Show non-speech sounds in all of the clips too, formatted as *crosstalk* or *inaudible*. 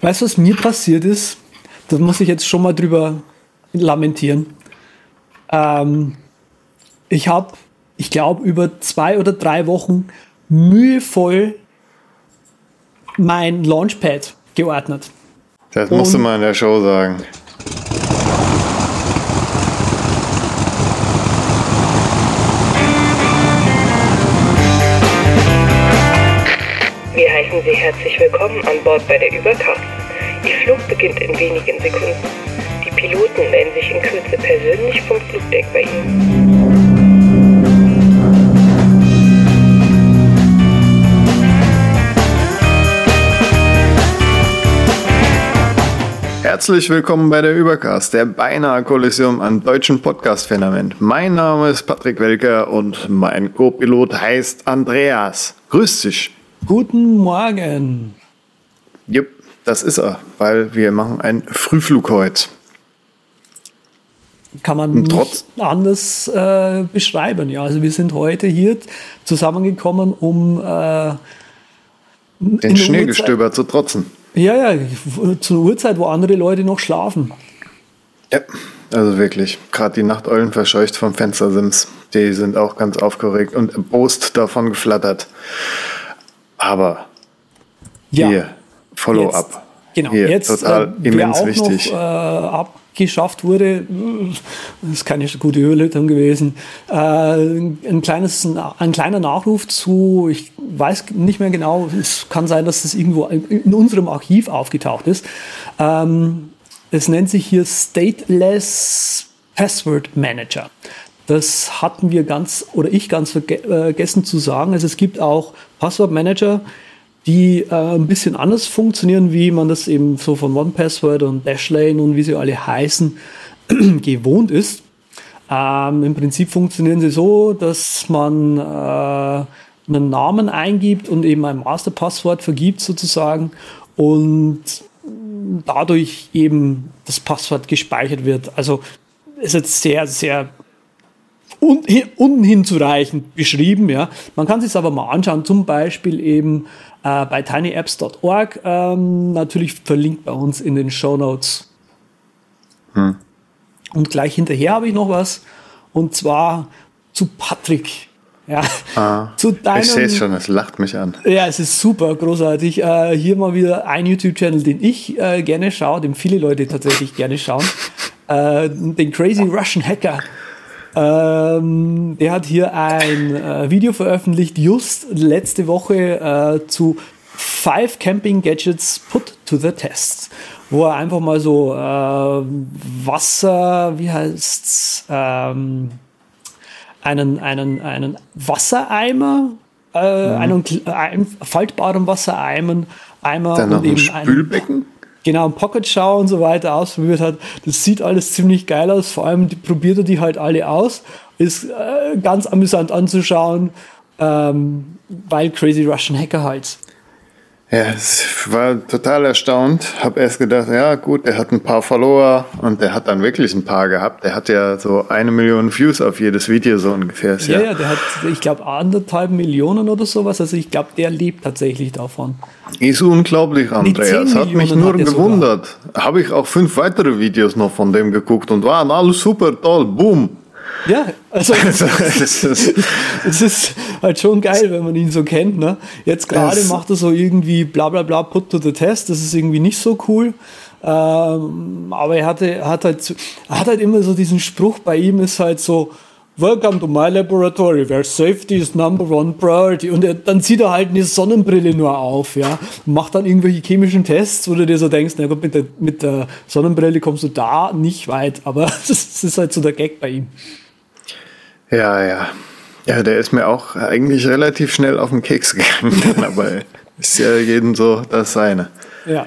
Weißt du, was mir passiert ist? Da muss ich jetzt schon mal drüber lamentieren. Ähm, ich habe, ich glaube, über zwei oder drei Wochen mühevoll mein Launchpad geordnet. Das musst du mal in der Show sagen. An Bord bei der Überkraft. Ihr Flug beginnt in wenigen Sekunden. Die Piloten melden sich in Kürze persönlich vom Flugdeck bei Ihnen. Herzlich willkommen bei der Übercast, der beinahe Kollision am deutschen Podcast-Phänomen. Mein Name ist Patrick Welker und mein Co-Pilot heißt Andreas. Grüß dich. Guten Morgen. Das ist er, weil wir machen einen Frühflug heute. Kann man trotz- nicht anders äh, beschreiben. Ja, also wir sind heute hier zusammengekommen, um äh, Den Schneegestöber zu trotzen. Ja, ja, zur Uhrzeit, wo andere Leute noch schlafen. Ja, also wirklich. Gerade die Nachteulen verscheucht vom Fenstersims. Die sind auch ganz aufgeregt und erbost davon geflattert. Aber Ja, hier, Follow-up. Genau, Hier, jetzt total äh, immens auch wichtig. noch äh, abgeschafft wurde, äh, das ist keine gute Überleitung gewesen, äh, ein, kleines, ein kleiner Nachruf zu, ich weiß nicht mehr genau, es kann sein, dass das irgendwo in, unserem Archiv aufgetaucht ist. Ähm, es nennt sich hier Stateless Password Manager. Das hatten wir ganz oder ich ganz äh, vergessen zu sagen. Also es gibt auch Passwortmanager, die äh, ein bisschen anders funktionieren, wie man das eben so von OnePassword und Dashlane und wie sie alle heißen, *clears throat* gewohnt ist. Ähm, Im Prinzip funktionieren sie so, dass man äh, einen Namen eingibt und eben ein Masterpasswort vergibt sozusagen und dadurch eben das Passwort gespeichert wird. Also ist jetzt sehr, sehr un unhinzureichend beschrieben. Ja. Man kann sich aber mal anschauen, zum Beispiel eben äh, bei tinyapps.org, ähm, natürlich verlinkt bei uns in den Show Notes. Und gleich hinterher habe ich noch was, und zwar zu Patrick. Ja, Ah, zu deinem, ich sehe es schon, es lacht mich an. ja, es ist super großartig. Äh, hier mal wieder ein YouTube-Channel, den ich äh, gerne schaue, den viele Leute tatsächlich gerne schauen. Äh, den Crazy Russian Hacker. Ähm, der hat hier ein äh, Video veröffentlicht, just letzte Woche äh, zu Five Camping Gadgets Put to the Test, wo er einfach mal so äh, Wasser, wie heißt's, ähm, einen, einen, einen Wassereimer, äh, einen, kl- einen faltbaren Wassereimer, Eimer Dann und ein eben ein, Spülbecken. Genau, Pocket Shower und so weiter ausprobiert hat. Das sieht alles ziemlich geil aus. Vor allem die, probiert er die halt alle aus. Ist äh, ganz amüsant anzuschauen, ähm, weil Crazy Russian Hacker halt. Ja, ich war total erstaunt. Hab erst gedacht, ja gut, der hat ein paar Follower und der hat dann wirklich ein paar gehabt. Der hat ja so eine Million Views auf jedes Video so ungefähr. Ja, ja, ja, der hat, ich glaube, anderthalb Millionen oder sowas. Also ich glaube, der lebt tatsächlich davon. Ist unglaublich, Andreas. 10 Hat mich nur hat er gewundert. Habe ich auch fünf weitere Videos noch von dem geguckt und waren alles super toll. Boom. Ja, also *laughs* Also, das *laughs* ist, es ist halt schon geil, wenn man ihn so kennt. Ne? Jetzt gerade Es- macht er so irgendwie bla bla bla put to the test. Das ist irgendwie nicht so cool. Ähm, aber er hatte, hat halt, hat halt immer so diesen Spruch bei ihm ist halt so, Welcome to my laboratory, where safety is number one priority. Und er, dann zieht er halt eine Sonnenbrille nur auf, ja. Macht dann irgendwelche chemischen Tests, wo du dir so denkst, na gut, mit der, mit der Sonnenbrille kommst du da nicht weit. Aber *laughs* das ist halt so der Gag bei ihm. Ja, ja. Ja, der ist mir auch eigentlich relativ schnell auf den Keks *laughs* gegangen. aber ist ja jeden so das seine. Ja.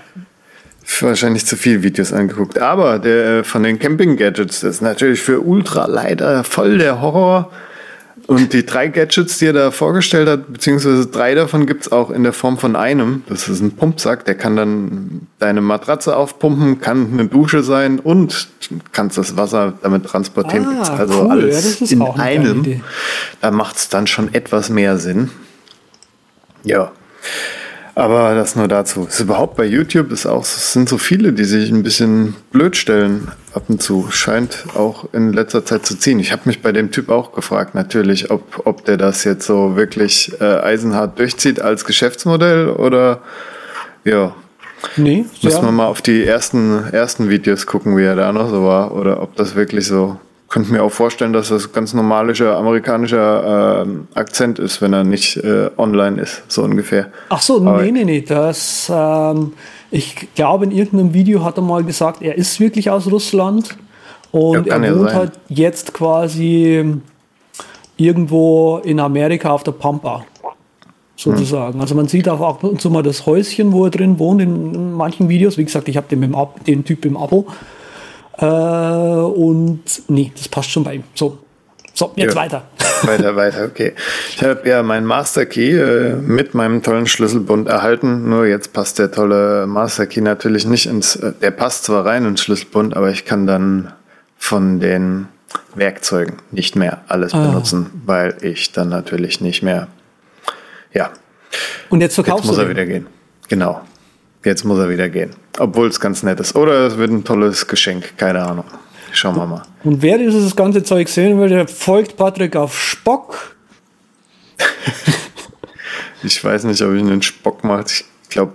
wahrscheinlich zu viele Videos angeguckt. Aber der äh, von den Camping-Gadgets das ist natürlich für Ultra leider voll der Horror. Und die drei Gadgets, die er da vorgestellt hat, beziehungsweise drei davon gibt's auch in der Form von einem. Das ist ein Pumpsack, der kann dann deine Matratze aufpumpen, kann eine Dusche sein und kannst das Wasser damit transportieren. Ah, also cool. Ja, alles ist in einem. Da macht's dann schon etwas mehr Sinn. Ja. Aber das nur dazu. Ist überhaupt bei YouTube ist auch, es sind so viele, die sich ein bisschen blöd stellen ab und zu. Scheint auch in letzter Zeit zu ziehen. Ich habe mich bei dem Typ auch gefragt, natürlich, ob, ob der das jetzt so wirklich äh, eisenhart durchzieht als Geschäftsmodell oder ja. Nee, Müssen wir mal auf die ersten, ersten Videos gucken, wie er da noch so war, oder ob das wirklich so könnte mir auch vorstellen, dass das ganz normalischer amerikanischer äh, Akzent ist, wenn er nicht äh, online ist, so ungefähr. Ach so, Aber nee, nee, nee. Das, ähm, ich glaube, in irgendeinem Video hat er mal gesagt, er ist wirklich aus Russland und ja, er wohnt ja halt jetzt quasi irgendwo in Amerika auf der Pampa. Sozusagen. Hm. Also man sieht auch ab und zu mal das Häuschen, wo er drin wohnt in manchen Videos. Wie gesagt, ich habe den, den Typ im Abo. Äh, und nee, das passt schon bei ihm. So, so jetzt ja. weiter. *laughs* Weiter, weiter, okay. Ich habe ja meinen Master Key äh, mit meinem tollen Schlüsselbund erhalten. Nur jetzt passt der tolle Master Key natürlich nicht ins. Äh, der passt zwar rein ins Schlüsselbund, aber ich kann dann von den Werkzeugen nicht mehr alles ah. benutzen, weil ich dann natürlich nicht mehr. Ja. Und jetzt verkaufst jetzt muss er wieder gehen. Genau. Jetzt muss er wieder gehen. Obwohl es ganz nett ist. Oder es wird ein tolles Geschenk. Keine Ahnung. Schauen wir mal. Und wer dieses ganze Zeug sehen will, der folgt Patrick auf Spock. *laughs* ich weiß nicht, ob ich einen Spock mache. Ich glaube,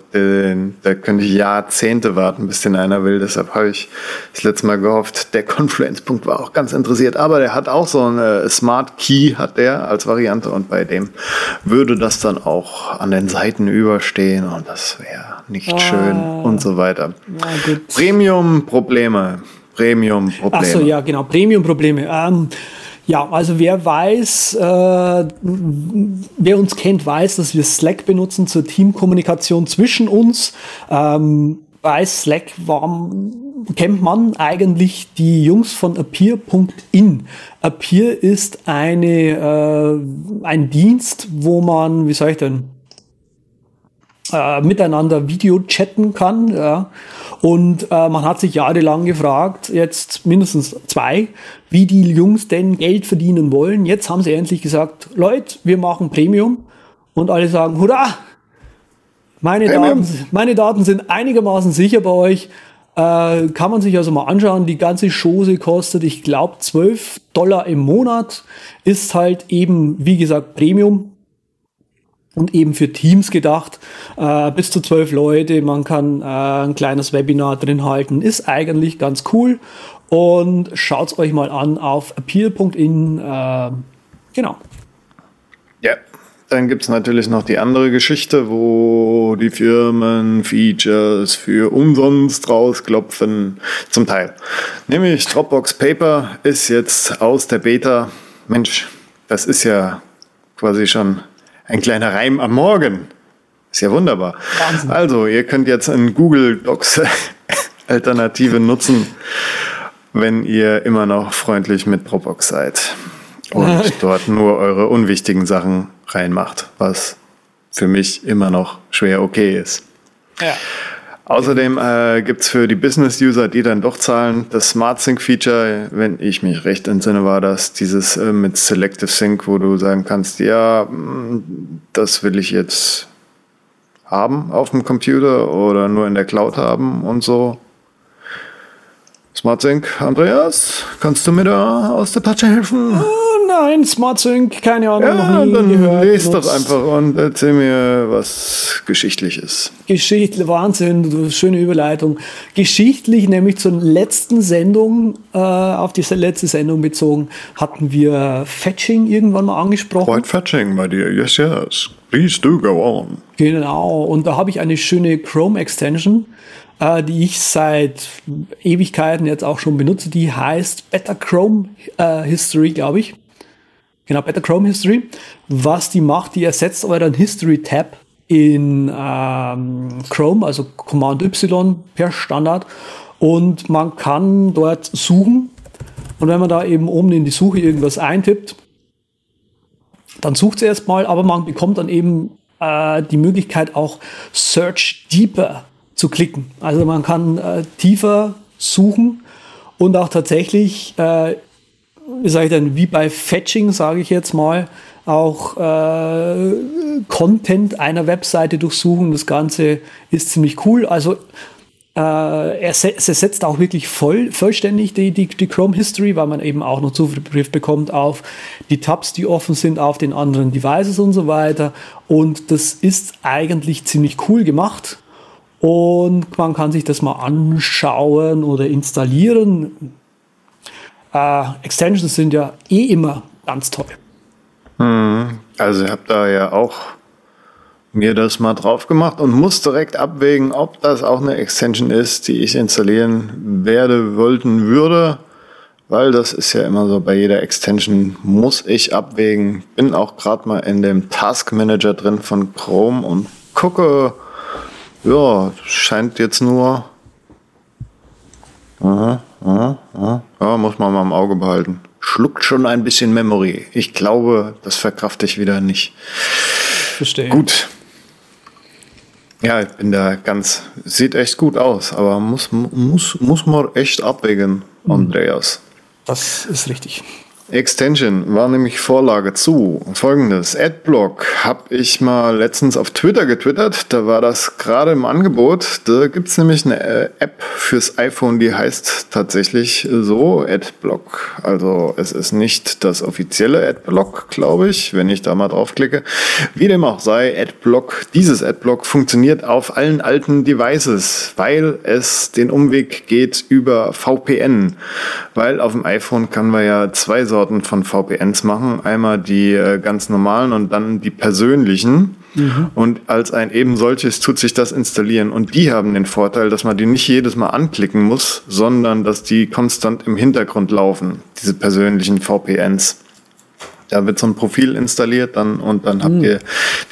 da könnte ich Jahrzehnte warten, bis den einer will. Deshalb habe ich das letzte Mal gehofft, der Confluence-Punkt war auch ganz interessiert. Aber der hat auch so einen Smart Key, hat der als Variante. Und bei dem würde das dann auch an den Seiten überstehen. Und das wäre nicht ah. schön und so weiter. Premium-Probleme. Premium-Probleme. Achso, ja, genau. Premium-Probleme. Ähm, ja, also wer weiß, äh, wer uns kennt, weiß, dass wir Slack benutzen zur Teamkommunikation zwischen uns. Ähm, bei Slack war, kennt man eigentlich die Jungs von Appear.in. Appear ist eine, äh, ein Dienst, wo man, wie soll ich denn, äh, miteinander Video chatten kann. Ja. Und äh, man hat sich jahrelang gefragt, jetzt mindestens zwei, wie die Jungs denn Geld verdienen wollen. Jetzt haben sie endlich gesagt, Leute, wir machen Premium. Und alle sagen, hurra! Meine, Daten, meine Daten sind einigermaßen sicher bei euch. Äh, kann man sich also mal anschauen. Die ganze Chose kostet, ich glaube, 12 Dollar im Monat. Ist halt eben, wie gesagt, Premium und eben für Teams gedacht, äh, bis zu zwölf Leute, man kann äh, ein kleines Webinar drin halten, ist eigentlich ganz cool und schaut's euch mal an auf appeal.in, äh, genau. Ja, dann gibt's natürlich noch die andere Geschichte, wo die Firmen Features für umsonst rausklopfen, zum Teil. Nämlich Dropbox Paper ist jetzt aus der Beta. Mensch, das ist ja quasi schon ein kleiner Reim am Morgen. Ist ja wunderbar. Wahnsinn. Also, ihr könnt jetzt ein Google Docs *laughs* Alternative nutzen, wenn ihr immer noch freundlich mit Dropbox seid und *laughs* dort nur eure unwichtigen Sachen reinmacht, was für mich immer noch schwer okay ist. Ja. Außerdem äh, gibt es für die Business-User, die dann doch zahlen, das Smart Sync-Feature, wenn ich mich recht entsinne, war das dieses äh, mit Selective Sync, wo du sagen kannst, ja, mm, das will ich jetzt haben auf dem Computer oder nur in der Cloud haben und so. Smart Sync, Andreas, kannst du mir da aus der Patsche helfen? Oh nein, Smart Sync, keine Ahnung, ja, dann gehört. Lest doch einfach und erzähl mir was Geschichtliches. Geschichtlich, Wahnsinn, schöne Überleitung. Geschichtlich, nämlich zur letzten Sendung, äh, auf die letzte Sendung bezogen, hatten wir Fetching irgendwann mal angesprochen. Quite Fetching, my dear, yes, yes. Please do go on. Genau, und da habe ich eine schöne Chrome-Extension äh, die ich seit Ewigkeiten jetzt auch schon benutze. Die heißt Better Chrome äh, History, glaube ich. Genau, Better Chrome History. Was die macht, die ersetzt euren History Tab in ähm, Chrome, also Command Y per Standard. Und man kann dort suchen. Und wenn man da eben oben in die Suche irgendwas eintippt, dann sucht sie erstmal, aber man bekommt dann eben äh, die Möglichkeit auch Search Deeper zu klicken. Also man kann äh, tiefer suchen und auch tatsächlich, äh, wie sage ich denn, wie bei Fetching, sage ich jetzt mal, auch äh, Content einer Webseite durchsuchen. Das Ganze ist ziemlich cool. Also äh, er, se er setzt auch wirklich voll, vollständig die, die, die Chrome History, weil man eben auch noch Zugriff bekommt auf die Tabs, die offen sind auf den anderen Devices und so weiter. Und das ist eigentlich ziemlich cool gemacht. Und man kann sich das mal anschauen oder installieren. Äh, Extensions sind ja eh immer ganz toll. Hm. Also ich habe da ja auch mir das mal drauf gemacht und muss direkt abwägen, ob das auch eine Extension ist, die ich installieren werde, wollten würde, weil das ist ja immer so bei jeder Extension muss ich abwägen. Bin auch gerade mal in dem Task Manager drin von Chrome und gucke, ja, scheint jetzt nur aha, aha, aha. Ja, muss man mal im Auge behalten. Schluckt schon ein bisschen Memory. Ich glaube, das verkrafte ich wieder nicht. Verstehe. Gut, ja, ich bin da ganz, sieht echt gut aus, aber muss, muss, muss man echt abwägen, Andreas. Das ist richtig. Extension war nämlich Vorlage zu. Folgendes, Adblock habe ich mal letztens auf Twitter getwittert. Da war das gerade im Angebot. Da gibt es nämlich eine äh, App fürs iPhone, die heißt tatsächlich so Adblock. Also es ist nicht das offizielle Adblock, glaube ich, wenn ich da mal draufklicke. Wie dem auch sei, Adblock, dieses Adblock funktioniert auf allen alten Devices, weil es den Umweg geht über VPN. Weil auf dem iPhone kann man ja zwei Sorten Sorten von VPNs machen. Einmal die äh, ganz normalen und dann die persönlichen. Mhm. Und als ein eben solches tut sich das installieren. Und die haben den Vorteil, dass man die nicht jedes Mal anklicken muss, sondern dass die konstant im Hintergrund laufen, diese persönlichen VPNs. Da wird so ein Profil installiert dann und dann habt mhm. ihr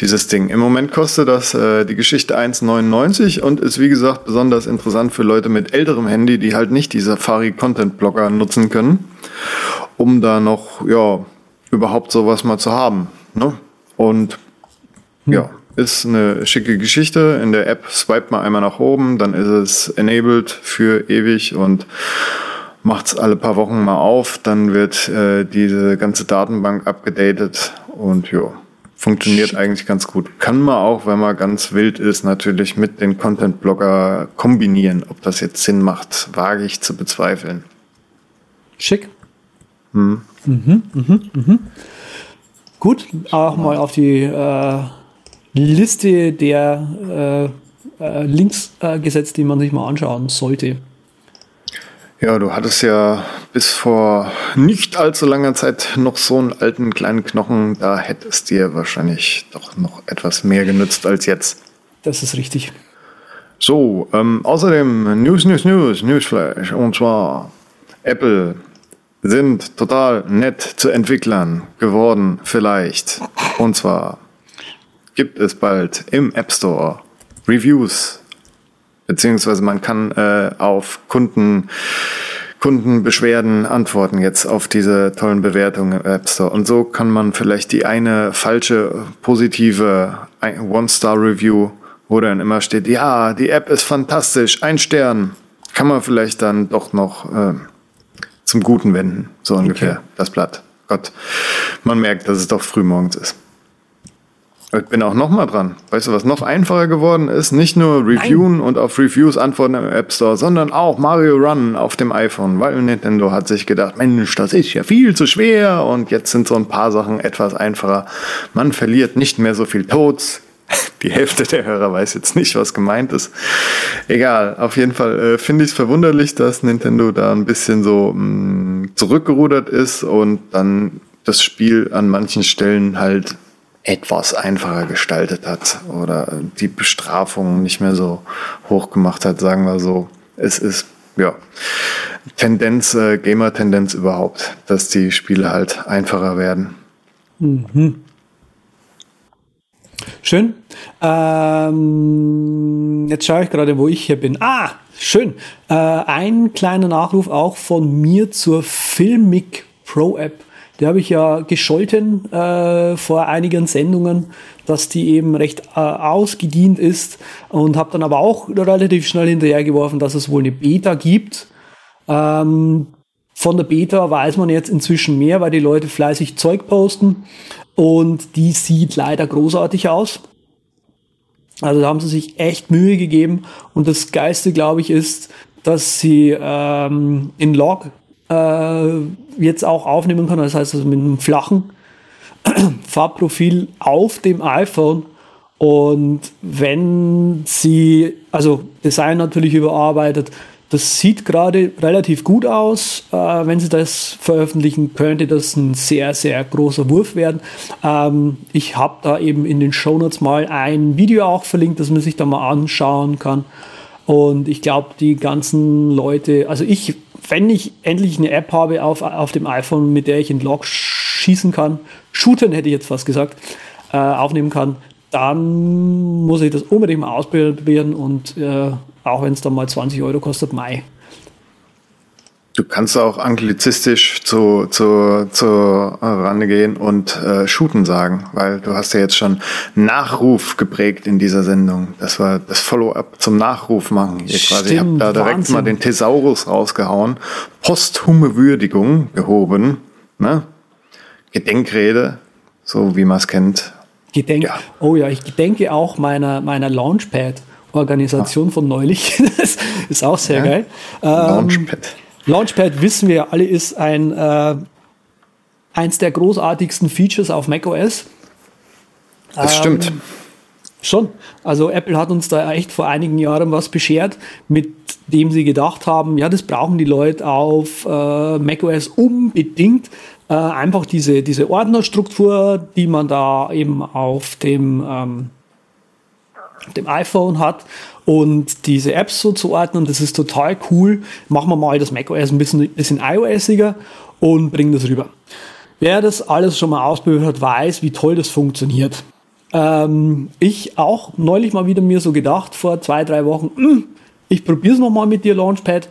dieses Ding. Im Moment kostet das äh, die Geschichte 1,99 und ist wie gesagt besonders interessant für Leute mit älterem Handy, die halt nicht die Safari Content Blogger nutzen können, um da noch ja überhaupt sowas mal zu haben. Ne? Und mhm. ja, ist eine schicke Geschichte. In der App swipe mal einmal nach oben, dann ist es enabled für ewig und macht es alle paar Wochen mal auf, dann wird äh, diese ganze Datenbank abgedatet und ja, funktioniert eigentlich ganz gut. Kann man auch, wenn man ganz wild ist, natürlich mit den Content-Blogger kombinieren. Ob das jetzt Sinn macht, wage ich zu bezweifeln. Schick. Hm. Mhm, mhm, mhm. Gut, auch mal auf die äh, Liste der äh, äh Links äh, gesetzt, die man sich mal anschauen sollte. Ja, du hattest ja bis vor nicht allzu langer Zeit noch so einen alten kleinen Knochen. Da hätte es dir wahrscheinlich doch noch etwas mehr genützt als jetzt. Das ist richtig. So, ähm, außerdem News, News, News, Newsflash. Und zwar Apple sind total nett zu Entwicklern geworden, vielleicht. Und zwar gibt es bald im App Store Reviews Beziehungsweise man kann äh, auf Kunden, Kundenbeschwerden antworten jetzt auf diese tollen Bewertungen im App Store. Und so kann man vielleicht die eine falsche positive One-Star-Review, wo dann immer steht, ja, die App ist fantastisch, ein Stern, kann man vielleicht dann doch noch äh, zum Guten wenden, so ungefähr, okay. das Blatt. Gott, man merkt, dass es doch früh morgens ist. Ich bin auch noch mal dran. Weißt du, was noch einfacher geworden ist? Nicht nur Reviewen Nein. und auf Reviews antworten im App Store, sondern auch Mario Run auf dem iPhone, weil Nintendo hat sich gedacht, Mensch, das ist ja viel zu schwer und jetzt sind so ein paar Sachen etwas einfacher. Man verliert nicht mehr so viel Tods. *laughs* Die Hälfte der Hörer weiß jetzt nicht, was gemeint ist. Egal, auf jeden Fall äh, finde ich es verwunderlich, dass Nintendo da ein bisschen so mh, mm, zurückgerudert ist und dann das Spiel an manchen Stellen halt etwas einfacher gestaltet hat oder die Bestrafung nicht mehr so hoch gemacht hat, sagen wir so. Es ist ja Tendenz, äh, Gamer-Tendenz überhaupt, dass die Spiele halt einfacher werden. Mhm. Schön. Ähm, jetzt schaue ich gerade, wo ich hier bin. Ah, schön. Äh, ein kleiner Nachruf auch von mir zur Filmic Pro App. Die habe ich ja gescholten äh, vor einigen Sendungen, dass die eben recht äh, ausgedient ist und habe dann aber auch relativ schnell hinterhergeworfen, dass es wohl eine Beta gibt. Ähm, von der Beta weiß man jetzt inzwischen mehr, weil die Leute fleißig Zeug posten. Und die sieht leider großartig aus. Also da haben sie sich echt Mühe gegeben. Und das Geiste, glaube ich, ist, dass sie ähm, in Log äh, jetzt auch aufnehmen kann. Das heißt also mit einem flachen *clears throat* Farbprofil auf dem iPhone. Und wenn sie, also Design natürlich überarbeitet, das sieht gerade relativ gut aus. Äh, wenn sie das veröffentlichen, könnte das ein sehr, sehr großer Wurf werden. Ähm, ich habe da eben in den Shownotes mal ein Video auch verlinkt, das man sich da mal anschauen kann. Und ich glaube, die ganzen Leute, also ich, wenn ich endlich eine App habe auf, auf dem iPhone, mit der ich in Log schießen kann, shooten hätte ich jetzt fast gesagt, äh, aufnehmen kann, dann muss ich das unbedingt mal ausprobieren und äh, auch wenn es dann mal 20 Euro kostet, Mai. Du kannst auch anglizistisch zu, zu, zu Rande gehen und äh, shooten sagen, weil du hast ja jetzt schon Nachruf geprägt in dieser Sendung. Das war das Follow-up zum Nachruf machen. Hier quasi. Ich habe da direkt Wahnsinn. mal den Thesaurus rausgehauen. Posthume Würdigung gehoben. Ne? Gedenkrede, so wie man es kennt. Gedenk ja. Oh ja, ich gedenke auch meiner, meiner Launchpad. Organisation von neulich. *laughs* das ist auch sehr ja. geil. Ähm, Launchpad. Launchpad wissen wir ja alle ist ein äh, eins der großartigsten Features auf macOS. Das ähm, stimmt. Schon. Also Apple hat uns da echt vor einigen Jahren was beschert, mit dem sie gedacht haben, ja, das brauchen die Leute auf äh, macOS unbedingt. Äh, einfach diese, diese Ordnerstruktur, die man da eben auf dem ähm, dem iPhone hat und diese Apps so zu ordnen. Das ist total cool. Machen wir mal das macOS ein bisschen, bisschen iOSiger und bringen das rüber. Wer das alles schon mal ausprobiert hat, weiß, wie toll das funktioniert. Ähm, ich auch neulich mal wieder mir so gedacht, vor zwei, drei Wochen, hm, ich probiere es nochmal mit dir, Launchpad,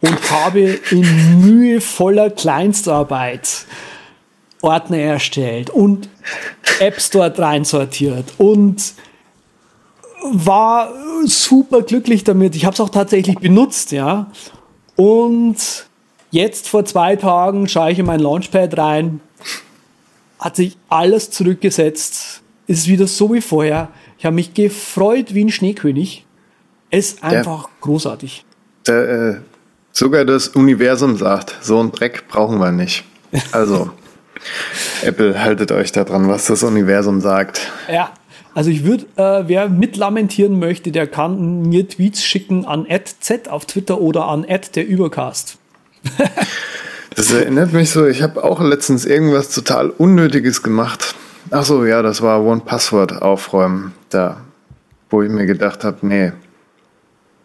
und habe in mühevoller Kleinstarbeit Ordner erstellt und Apps dort reinsortiert und war super glücklich damit. Ich habe es auch tatsächlich benutzt, ja. Und jetzt vor zwei Tagen schaue ich in mein Launchpad rein, hat sich alles zurückgesetzt, ist wieder so wie vorher. Ich habe mich gefreut wie ein Schneekönig. Es ist einfach der, großartig. Der, äh, sogar das Universum sagt, so ein Dreck brauchen wir nicht. *laughs* Also, Apple, haltet euch da dran, was das Universum sagt. Ja, also ich würde, äh, wer mitlamentieren möchte, der kann mir Tweets schicken an Z auf Twitter oder an der Übercast. das erinnert mich so, ich habe auch letztens irgendwas total Unnötiges gemacht. Ach so, ja, das war One Password aufräumen, da, wo ich mir gedacht habe, nee,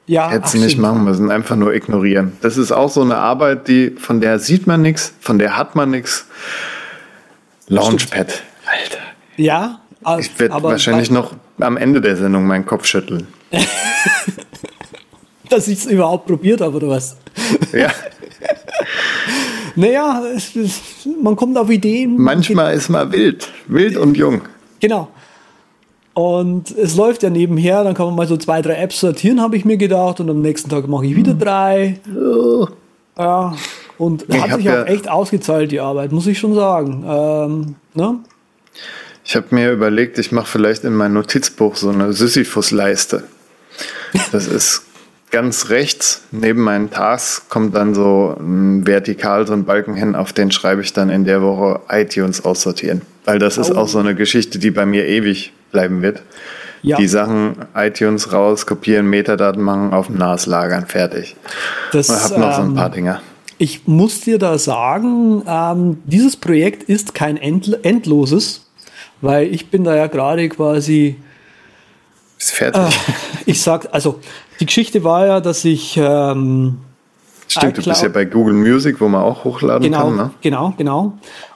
ja, hätte sie nicht machen müssen, einfach nur ignorieren. Das ist auch so eine Arbeit, die von der sieht man nichts, von der hat man nichts. Launchpad, Alter. Ja, ich werde wahrscheinlich noch am Ende der Sendung meinen Kopf schütteln. *laughs* Dass ich es überhaupt probiert habe, oder was? Ja. *laughs* naja, es, es, man kommt auf Ideen. Manchmal ist man wild. Wild und jung. Genau. Und es läuft ja nebenher, dann kann man mal so zwei, drei Apps sortieren, habe ich mir gedacht. Und am nächsten Tag mache ich wieder hm. drei. Ja. Und ich hat sich auch ja echt ausgezahlt, die Arbeit, muss ich schon sagen. Ähm, ne? Ich habe mir überlegt, ich mache vielleicht in mein Notizbuch so eine Sisyphus-Leiste. Das ist ganz rechts neben meinen Tasks kommt dann so ein vertikal so ein Balken hin, auf den schreibe ich dann in der Woche iTunes aussortieren. Weil das oh. ist auch so eine Geschichte, die bei mir ewig bleiben wird. Ja. Die Sachen iTunes raus, kopieren, Metadaten machen, auf dem NAS lagern, fertig. Das, ich habe noch so ein paar ähm, Dinger. Ich muss dir da sagen, ähm, dieses Projekt ist kein endloses weil ich bin da ja gerade quasi. Ist fertig. Äh, ich sag, also die Geschichte war ja, dass ich. Ähm, Stimmt, iCloud, du bist ja bei Google Music, wo man auch hochladen genau, kann. Ne? Genau, genau.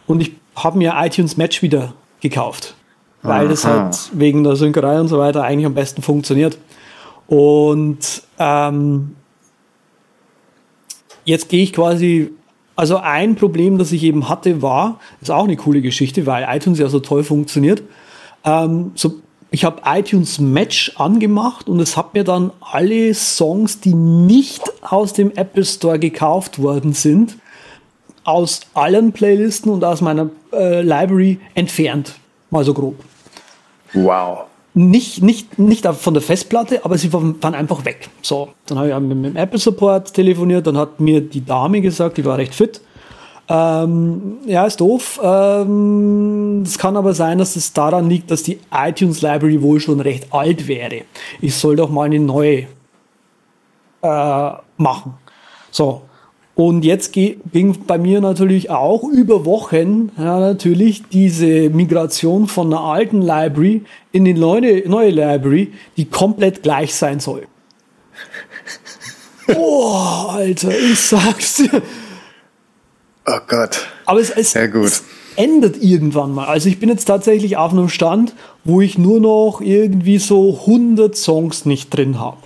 Und ich habe mir iTunes Match wieder gekauft, weil Aha. das halt wegen der Synkerei und so weiter eigentlich am besten funktioniert. Und ähm, jetzt gehe ich quasi also ein Problem, das ich eben hatte, war, ist auch eine coole Geschichte, weil iTunes ja so toll funktioniert. Ähm, so, ich habe iTunes Match angemacht und es hat mir dann alle Songs, die nicht aus dem Apple Store gekauft worden sind, aus allen Playlisten und aus meiner äh, Library entfernt. Mal so grob. Wow. Nicht, nicht, nicht von der Festplatte, aber sie waren, einfach weg. So, dann habe ich mit dem Apple Support telefoniert, dann hat mir die Dame gesagt, die war recht fit. Ähm, ja, ist doof. Ähm, es kann aber sein, dass es daran liegt, dass die iTunes Library wohl schon recht alt wäre. Ich soll doch mal eine neue äh, machen. So. Und jetzt ging bei mir natürlich auch über Wochen ja, natürlich diese Migration von einer alten Library in die neue, neue Library, die komplett gleich sein soll. *laughs* Boah, Alter, ich sag's dir. Oh Gott. Aber es, es, ja, gut. es endet irgendwann mal. Also ich bin jetzt tatsächlich auf einem Stand, wo ich nur noch irgendwie so 100 Songs nicht drin habe.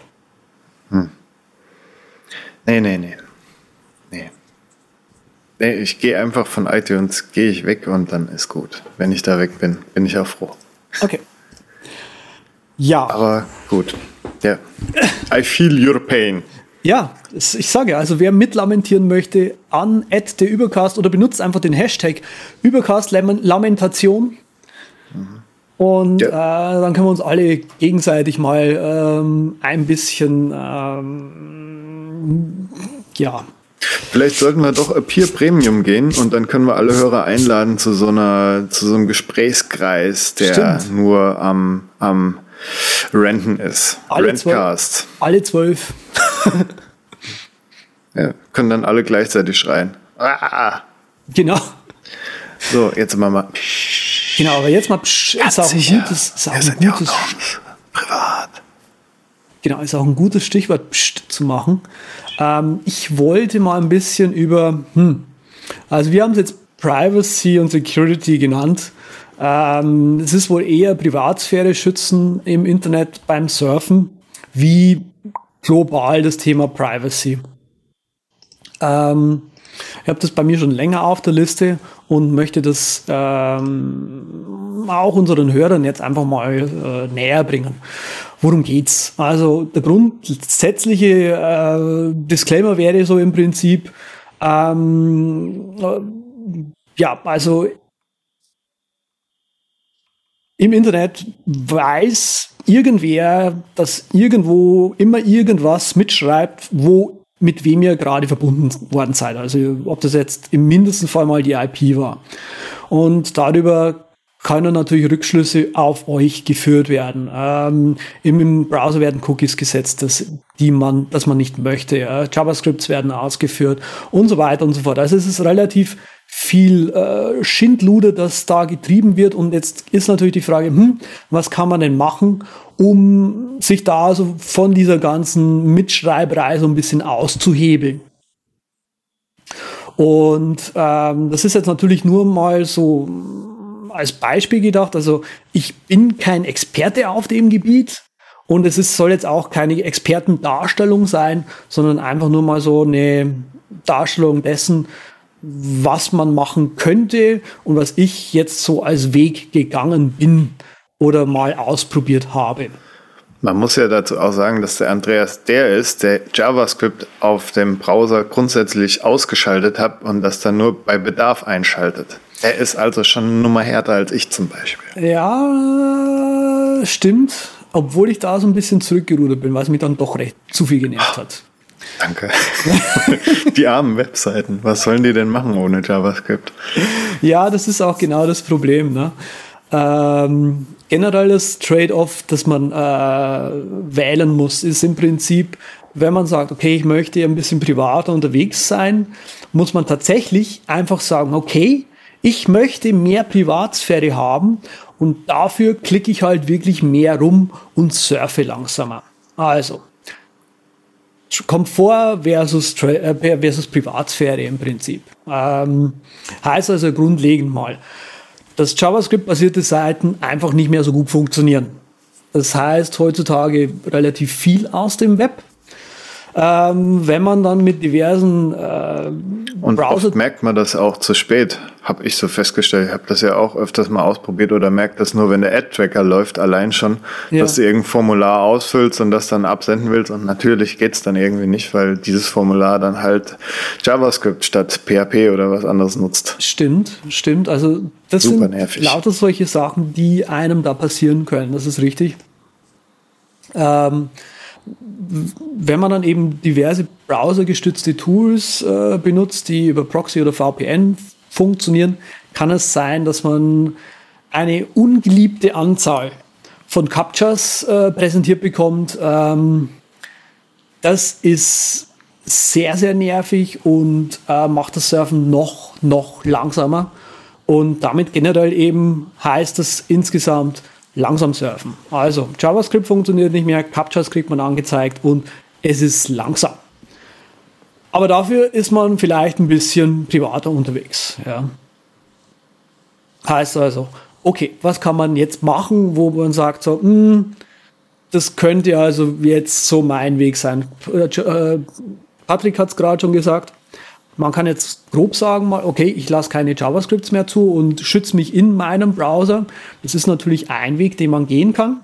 Hm. Nee, nee. Nee. Nee, ich gehe einfach von iTunes, gehe ich weg und dann ist gut. Wenn ich da weg bin, bin ich auch froh. Okay. Ja. Aber gut. Ja. I feel your pain. Ja, ich sage, also wer mitlamentieren möchte, an der Übercast oder benutzt einfach den Hashtag Übercast Lamentation. Mhm. Und ja. äh, dann können wir uns alle gegenseitig mal ähm, ein bisschen ähm, ja. Vielleicht sollten wir doch Peer Premium gehen und dann können wir alle Hörer einladen zu so einer, zu so einem Gesprächskreis, der Stimmt. nur am, am Renten ist. Alle Rentcast. Zwölf, alle zwölf. *laughs* ja, können dann alle gleichzeitig schreien. Ah! Genau. So, jetzt machen wir mal. Genau, aber jetzt mal psch, ist auch ein gutes, ist auch ein gutes privat. Genau, ist auch ein gutes Stichwort pst, zu machen. Ähm, ich wollte mal ein bisschen über, hm, also wir haben es jetzt Privacy und Security genannt. Ähm, es ist wohl eher Privatsphäre schützen im Internet beim Surfen, wie global das Thema Privacy. Ähm, ich habe das bei mir schon länger auf der Liste und möchte das ähm, auch unseren Hörern jetzt einfach mal äh, näher bringen. Worum geht's? Also der grundsätzliche äh, Disclaimer wäre so im Prinzip, ähm, äh, ja, also im Internet weiß irgendwer, dass irgendwo immer irgendwas mitschreibt, wo mit wem ihr gerade verbunden worden seid. Also ob das jetzt im mindesten Fall mal die IP war. Und darüber können natürlich Rückschlüsse auf euch geführt werden. Ähm, im, Browser werden Cookies gesetzt, dass, die man, dass man nicht möchte. Äh, JavaScripts werden ausgeführt und so weiter und so fort. Also es ist relativ viel äh, Schindluder, das da getrieben wird. Und jetzt ist natürlich die Frage, hm, was kann man denn machen, um sich da so von dieser ganzen Mitschreiberei so ein bisschen auszuhebeln? Und ähm, das ist jetzt natürlich nur mal so als Beispiel gedacht. Also ich bin kein Experte auf dem Gebiet und es ist, soll jetzt auch keine Expertendarstellung sein, sondern einfach nur mal so eine Darstellung dessen, was man machen könnte und was ich jetzt so als Weg gegangen bin oder mal ausprobiert habe. Man muss ja dazu auch sagen, dass der Andreas der ist, der JavaScript auf dem Browser grundsätzlich ausgeschaltet hat und das dann nur bei Bedarf einschaltet. Er ist also schon eine Nummer härter als ich zum Beispiel. Ja, stimmt. Obwohl ich da so ein bisschen zurückgerudert bin, weil es mich dann doch recht zu viel genervt hat. *laughs* Danke. *laughs* die armen Webseiten. Was sollen die denn machen ohne JavaScript? Ja, das ist auch genau das Problem. Ne? Ähm, generell das Trade-off, das man äh, wählen muss, ist im Prinzip, wenn man sagt, okay, ich möchte ein bisschen privater unterwegs sein, muss man tatsächlich einfach sagen, okay, ich möchte mehr Privatsphäre haben und dafür klicke ich halt wirklich mehr rum und surfe langsamer. Also, Komfort versus, äh, versus Privatsphäre im Prinzip. Ähm, heißt also grundlegend mal, dass JavaScript-basierte Seiten einfach nicht mehr so gut funktionieren. Das heißt heutzutage relativ viel aus dem Web. Ähm, wenn man dann mit diversen äh, Und Browser oft merkt man das auch zu spät, habe ich so festgestellt. Ich habe das ja auch öfters mal ausprobiert oder merkt das nur, wenn der Ad-Tracker läuft, allein schon, Ja. dass du irgendein Formular ausfüllst und das dann absenden willst. Und natürlich geht's dann irgendwie nicht, weil dieses Formular dann halt JavaScript statt PHP oder was anderes nutzt. Stimmt, stimmt. Also das Super sind nervig. lauter solche Sachen, die einem da passieren können. Das ist richtig. Ähm, wenn man dann eben diverse browsergestützte Tools äh, benutzt, die über Proxy oder VPN funktionieren, kann es sein, dass man eine ungeliebte Anzahl von Captchas äh, präsentiert bekommt. Ähm, das ist sehr, sehr nervig und äh, macht das Surfen noch, noch langsamer. Und damit generell eben heißt es insgesamt langsam surfen. Also JavaScript funktioniert nicht mehr, Captchas kriegt man angezeigt und es ist langsam. Aber dafür ist man vielleicht ein bisschen privater unterwegs. Ja. Heißt also, okay, was kann man jetzt machen, wo man sagt, so, hm, das könnte also jetzt so mein Weg sein. Äh, äh, Patrick hat es gerade schon gesagt. Man kann jetzt grob sagen, okay, ich lasse keine JavaScripts mehr zu und schütze mich in meinem Browser. Das ist natürlich ein Weg, den man gehen kann.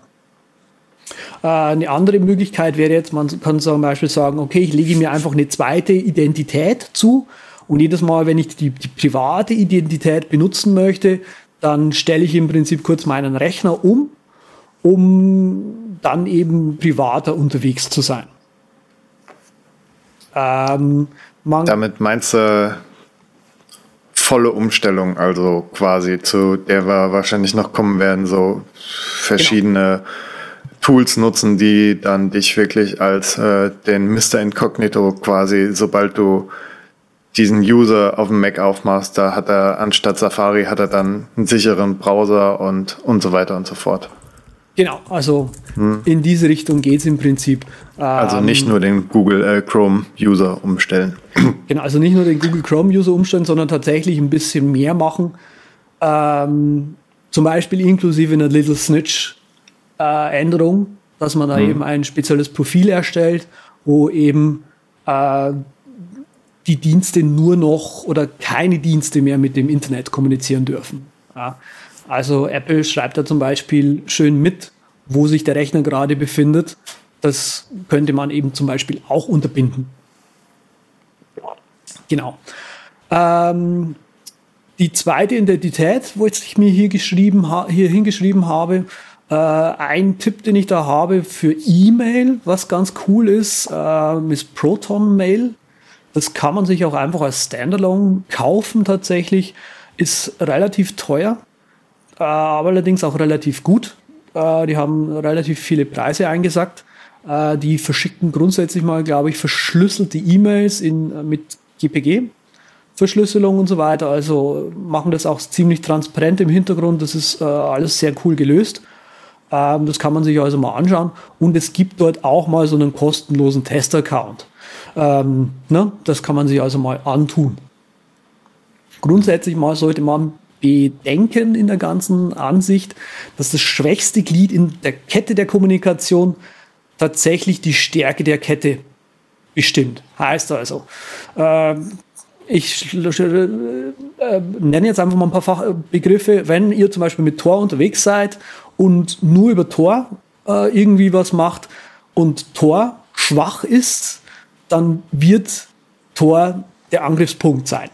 Äh, Eine andere Möglichkeit wäre jetzt, man kann zum Beispiel sagen, okay, ich lege mir einfach eine zweite Identität zu und jedes Mal, wenn ich die, die private Identität benutzen möchte, dann stelle ich im Prinzip kurz meinen Rechner um, um dann eben privater unterwegs zu sein. Ähm, man, Damit meinst du volle Umstellung, also quasi zu der wir wahrscheinlich noch kommen werden, so verschiedene Tools nutzen, die dann dich wirklich als äh, den Mr. Incognito quasi, sobald du diesen User auf dem Mac aufmachst, da hat er anstatt Safari hat er dann einen sicheren Browser und und so weiter und so fort. Genau, also in diese Richtung geht es im Prinzip. Also Ähm, nicht nur den Google äh, Chrome User umstellen. *clears throat* Genau, also nicht nur den Google Chrome User umstellen, sondern tatsächlich ein bisschen mehr machen. Ähm, zum Beispiel inklusive einer Little Snitch äh, Änderung, dass man da eben ein spezielles Profil erstellt, wo eben äh, die Dienste nur noch oder keine Dienste mehr mit dem Internet kommunizieren dürfen. Ja. Also Apple schreibt da zum Beispiel schön mit, wo sich der Rechner gerade befindet. Das könnte man eben zum Beispiel auch unterbinden. Genau. Ähm, die zweite Identität, wo ich mir hier geschrieben hier hingeschrieben habe, äh, ein Tipp, den ich da habe für E-Mail, was ganz cool ist, äh, ist Proton Mail. Das kann man sich auch einfach als Standalone kaufen tatsächlich. Ist relativ teuer, äh, aber allerdings auch relativ gut. Äh, die haben relativ viele Preise eingesackt. Äh, die verschicken grundsätzlich mal, glaube ich, verschlüsselte E-Mails in, äh, mit GPG. Verschlüsselung und so weiter. Also machen das auch ziemlich transparent im Hintergrund. Das ist äh, alles sehr cool gelöst. Ähm, das kann man sich also mal anschauen. Und es gibt dort auch mal so einen kostenlosen Test-Account. Ähm, ne? Das kann man sich also mal antun. Grundsätzlich mal sollte man bedenken in der ganzen Ansicht, dass das schwächste Glied in der Kette der Kommunikation tatsächlich die Stärke der Kette bestimmt. Heißt also, ähm, ich äh, nenne jetzt einfach mal ein paar Fachbegriffe. Wenn ihr zum Beispiel mit Tor unterwegs seid und nur über Tor äh, irgendwie was macht und Tor schwach ist, dann wird Tor der Angriffspunkt sein.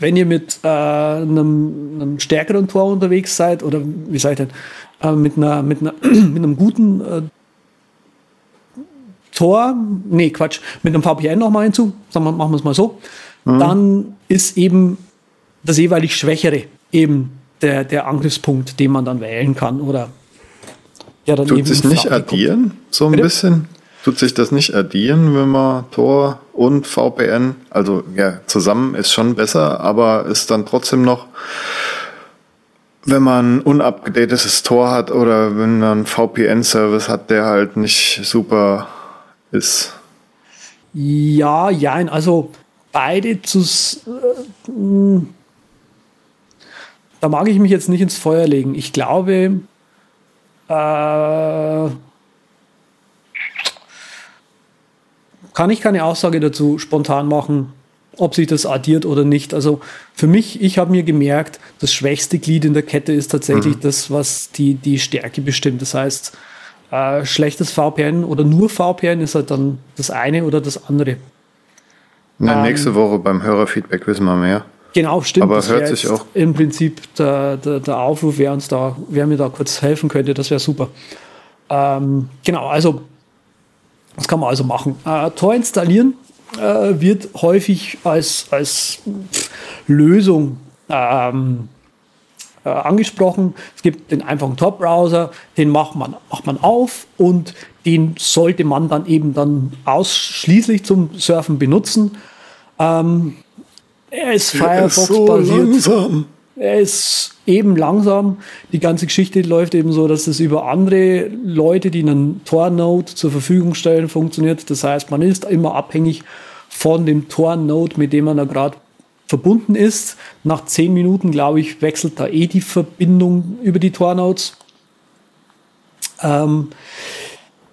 Wenn ihr mit äh, einem, einem stärkeren Tor unterwegs seid oder wie sage ich denn, äh, mit, einer, mit, einer, *clears throat* mit einem guten äh, Tor, nee, Quatsch, mit einem VPN nochmal hinzu, sagen wir, machen wir es mal so, dann ist eben das jeweilig Schwächere eben der, der Angriffspunkt, den man dann wählen kann oder ja, dann Tut sich im nicht Flachweg kommt. addieren, so ein Bitte? bisschen? Tut sich das nicht addieren, wenn man Tor und VPN, also ja, zusammen ist schon besser, aber ist dann trotzdem noch, wenn man unabgedatetes Tor hat oder wenn man einen VPN-Service hat, der halt nicht super ist. Ja, ja, also beide zu. Äh, da mag ich mich jetzt nicht ins Feuer legen. Ich glaube, äh, kann ich keine Aussage dazu spontan machen. ob sich das addiert oder nicht. Also für mich, ich habe mir gemerkt, das schwächste Glied in der Kette ist tatsächlich mhm. das, was die, die Stärke bestimmt. Das heißt, äh, schlechtes VPN oder nur VPN ist halt dann das eine oder das andere. Na, ähm, nächste Woche beim Hörerfeedback wissen wir mehr. Genau, stimmt. Aber das hört sich auch. Im Prinzip der, der, der Aufruf, wer uns da, wer mir da kurz helfen könnte, das wäre super. Ähm, genau, also das kann man also machen. Äh, Tor installieren äh, wird häufig als, als Lösung ähm, äh, angesprochen. Es gibt den einfachen Tor-Browser, den macht man, macht man auf und den sollte man dann eben dann ausschließlich zum Surfen benutzen. Ähm, er ist Firefox-basiert. So er ist eben langsam. Die ganze Geschichte läuft eben so, dass es über andere Leute, die einen Tor-Node zur Verfügung stellen, funktioniert. Das heißt, man ist immer abhängig von dem Tor-Node, mit dem man da gerade verbunden ist. Nach zehn Minuten, glaube ich, wechselt da eh die Verbindung über die Tor-Nodes. Ähm,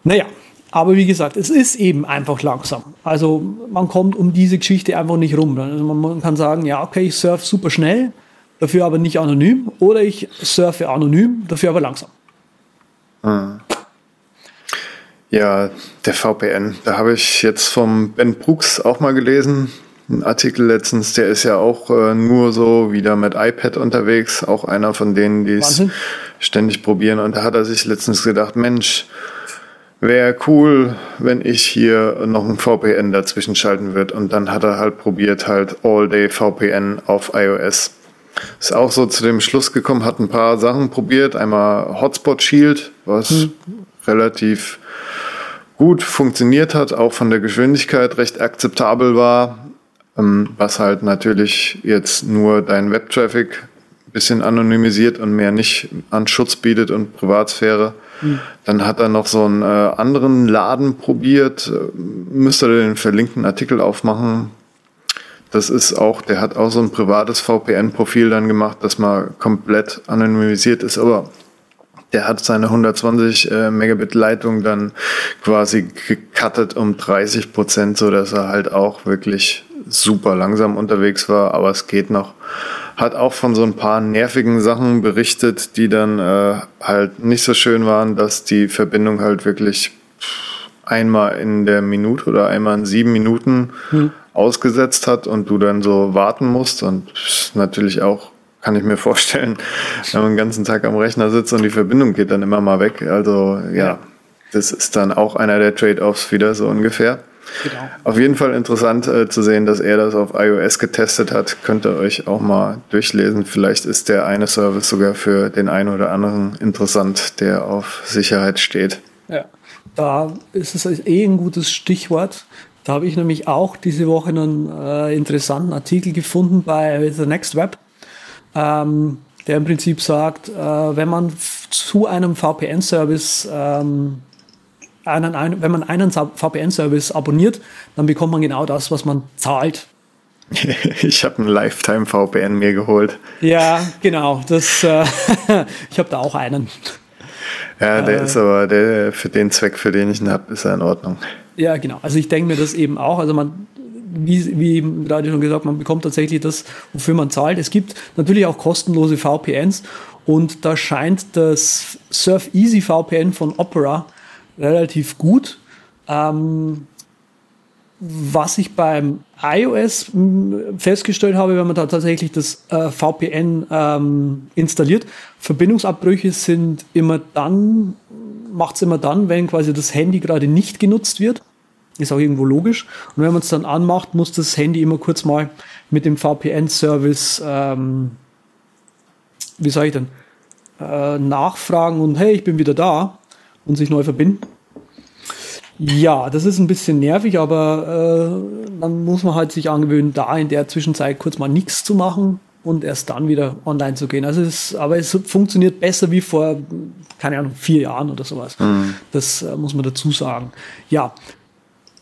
naja, aber wie gesagt, es ist eben einfach langsam. Also man kommt um diese Geschichte einfach nicht rum. Also man kann sagen, ja, okay, ich surfe super schnell, dafür aber nicht anonym. Oder ich surfe anonym, dafür aber langsam. Hm. Ja, der VPN. Da habe ich jetzt vom Ben Brooks auch mal gelesen. Ein Artikel letztens, der ist ja auch äh, nur so wieder mit iPad unterwegs. Auch einer von denen, die es ständig probieren. Und da hat er sich letztens gedacht, Mensch, wäre cool, wenn ich hier noch ein VPN dazwischen schalten würde. Und dann hat er halt probiert, halt All-Day VPN auf iOS. Ist auch so zu dem Schluss gekommen, hat ein paar Sachen probiert. Einmal Hotspot Shield, was hm. relativ gut funktioniert hat, auch von der Geschwindigkeit recht akzeptabel war, ähm, was halt natürlich jetzt nur dein Webtraffic ein bisschen anonymisiert und mehr nicht an Schutz bietet und Privatsphäre. Mhm. Dann hat er noch so einen äh, anderen Laden probiert. Müsste den verlinkten Artikel aufmachen. Das ist auch, der hat auch so ein privates VPN-Profil dann gemacht, das mal komplett anonymisiert ist, aber der hat seine 120 äh, Megabit Leitung dann quasi gecuttet um 30 Prozent, so dass er halt auch wirklich super langsam unterwegs war, aber es geht noch hat auch von so ein paar nervigen Sachen berichtet, die dann äh, halt nicht so schön waren, dass die Verbindung halt wirklich einmal in der Minute oder einmal in sieben Minuten hm. Ausgesetzt hat und du dann so warten musst und natürlich auch kann ich mir vorstellen, *laughs* wenn man den ganzen Tag am Rechner sitzt und die Verbindung geht dann immer mal weg. Also ja, das ist dann auch einer der Trade-offs wieder so ungefähr. Genau. Auf jeden Fall interessant äh, zu sehen, dass er das auf iOS getestet hat. Könnt ihr euch auch mal durchlesen. Vielleicht ist der eine Service sogar für den einen oder anderen interessant, der auf Sicherheit steht. Ja, da ist es eh ein gutes Stichwort. Da habe ich nämlich auch diese Woche einen äh, interessanten Artikel gefunden bei The Next Web, ähm, der im Prinzip sagt, äh, wenn man zu einem VPN-Service ähm, einen, einen, wenn man einen VPN-Service abonniert, dann bekommt man genau das, was man zahlt. *laughs* Ich habe einen Lifetime-VPN mir geholt. Ja, genau. Das, äh, *laughs* ich habe da auch einen. Ja, der äh, ist aber der, für den Zweck, für den ich ihn habe, ist er in Ordnung. Ja, genau. Also ich denke mir das eben auch. Also man, wie, wie gerade schon gesagt, man bekommt tatsächlich das, wofür man zahlt. Es gibt natürlich auch kostenlose VPNs und da scheint das Surf Easy VPN von Opera relativ gut. Ähm, was ich beim iOS hm, festgestellt habe, wenn man da tatsächlich das äh, VPN ähm, installiert, Verbindungsabbrüche sind immer dann, macht es immer dann, wenn quasi das Handy gerade nicht genutzt wird. Ist auch irgendwo logisch. Und wenn man es dann anmacht, muss das Handy immer kurz mal mit dem VPN-Service, ähm, wie sage ich denn, äh, nachfragen und hey, ich bin wieder da und sich neu verbinden. Ja, das ist ein bisschen nervig, aber äh, dann muss man halt sich angewöhnen, da in der Zwischenzeit kurz mal nichts zu machen und erst dann wieder online zu gehen. Also es, aber es funktioniert besser wie vor, keine Ahnung, vier Jahren oder sowas. Mhm. Das äh, muss man dazu sagen. Ja,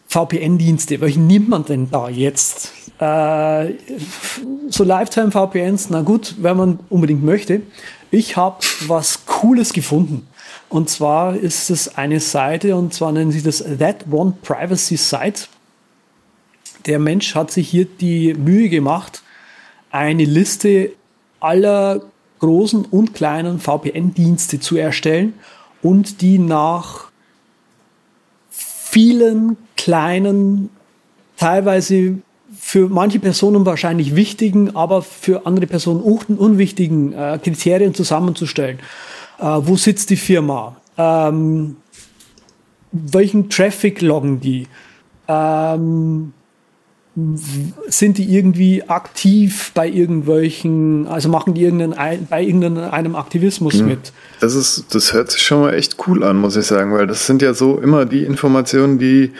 VPN-Dienste, welche nimmt man denn da jetzt? Äh, so Lifetime-VPNs, na gut, wenn man unbedingt möchte. Ich habe was Cooles gefunden. Und zwar ist es eine Seite, und zwar nennen sie das That One Privacy Site. der Mensch hat sich hier die Mühe gemacht, eine Liste aller großen und kleinen VPN-Dienste zu erstellen und die nach vielen kleinen, teilweise für manche Personen wahrscheinlich wichtigen, aber für andere Personen unwichtigen äh, Kriterien zusammenzustellen. Äh, wo sitzt die Firma? Ähm, welchen Traffic loggen die? Ähm, sind die irgendwie aktiv bei irgendwelchen, also machen die irgendeinen, bei irgendeinem Aktivismus mhm. mit? Das ist, das hört sich schon mal echt cool an, muss ich sagen, weil das sind ja so immer die Informationen, die,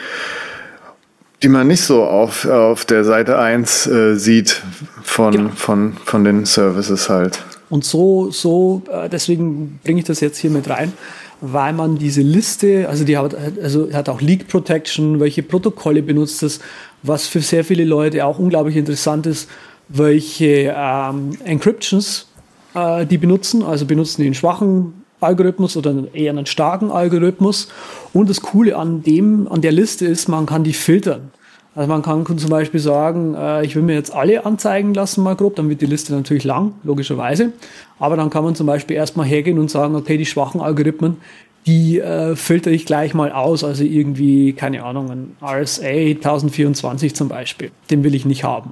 die man nicht so auf, auf der Seite 1 äh, sieht von, genau. von, von den Services halt. Und so, so, äh, deswegen bringe ich das jetzt hier mit rein weil man diese Liste, also die hat, also hat auch Leak Protection, welche Protokolle benutzt es, was für sehr viele Leute auch unglaublich interessant ist, welche ähm, Encryptions äh, die benutzen, also benutzen die einen schwachen Algorithmus oder eher einen starken Algorithmus. Und das Coole an dem, an der Liste ist, man kann die filtern. Also man kann zum Beispiel sagen, äh, ich will mir jetzt alle anzeigen lassen, mal grob, dann wird die Liste natürlich lang, logischerweise. Aber dann kann man zum Beispiel erstmal hergehen und sagen, okay, die schwachen Algorithmen, die äh, filter ich gleich mal aus. Also irgendwie, keine Ahnung, ein RSA 1024 zum Beispiel. Den will ich nicht haben.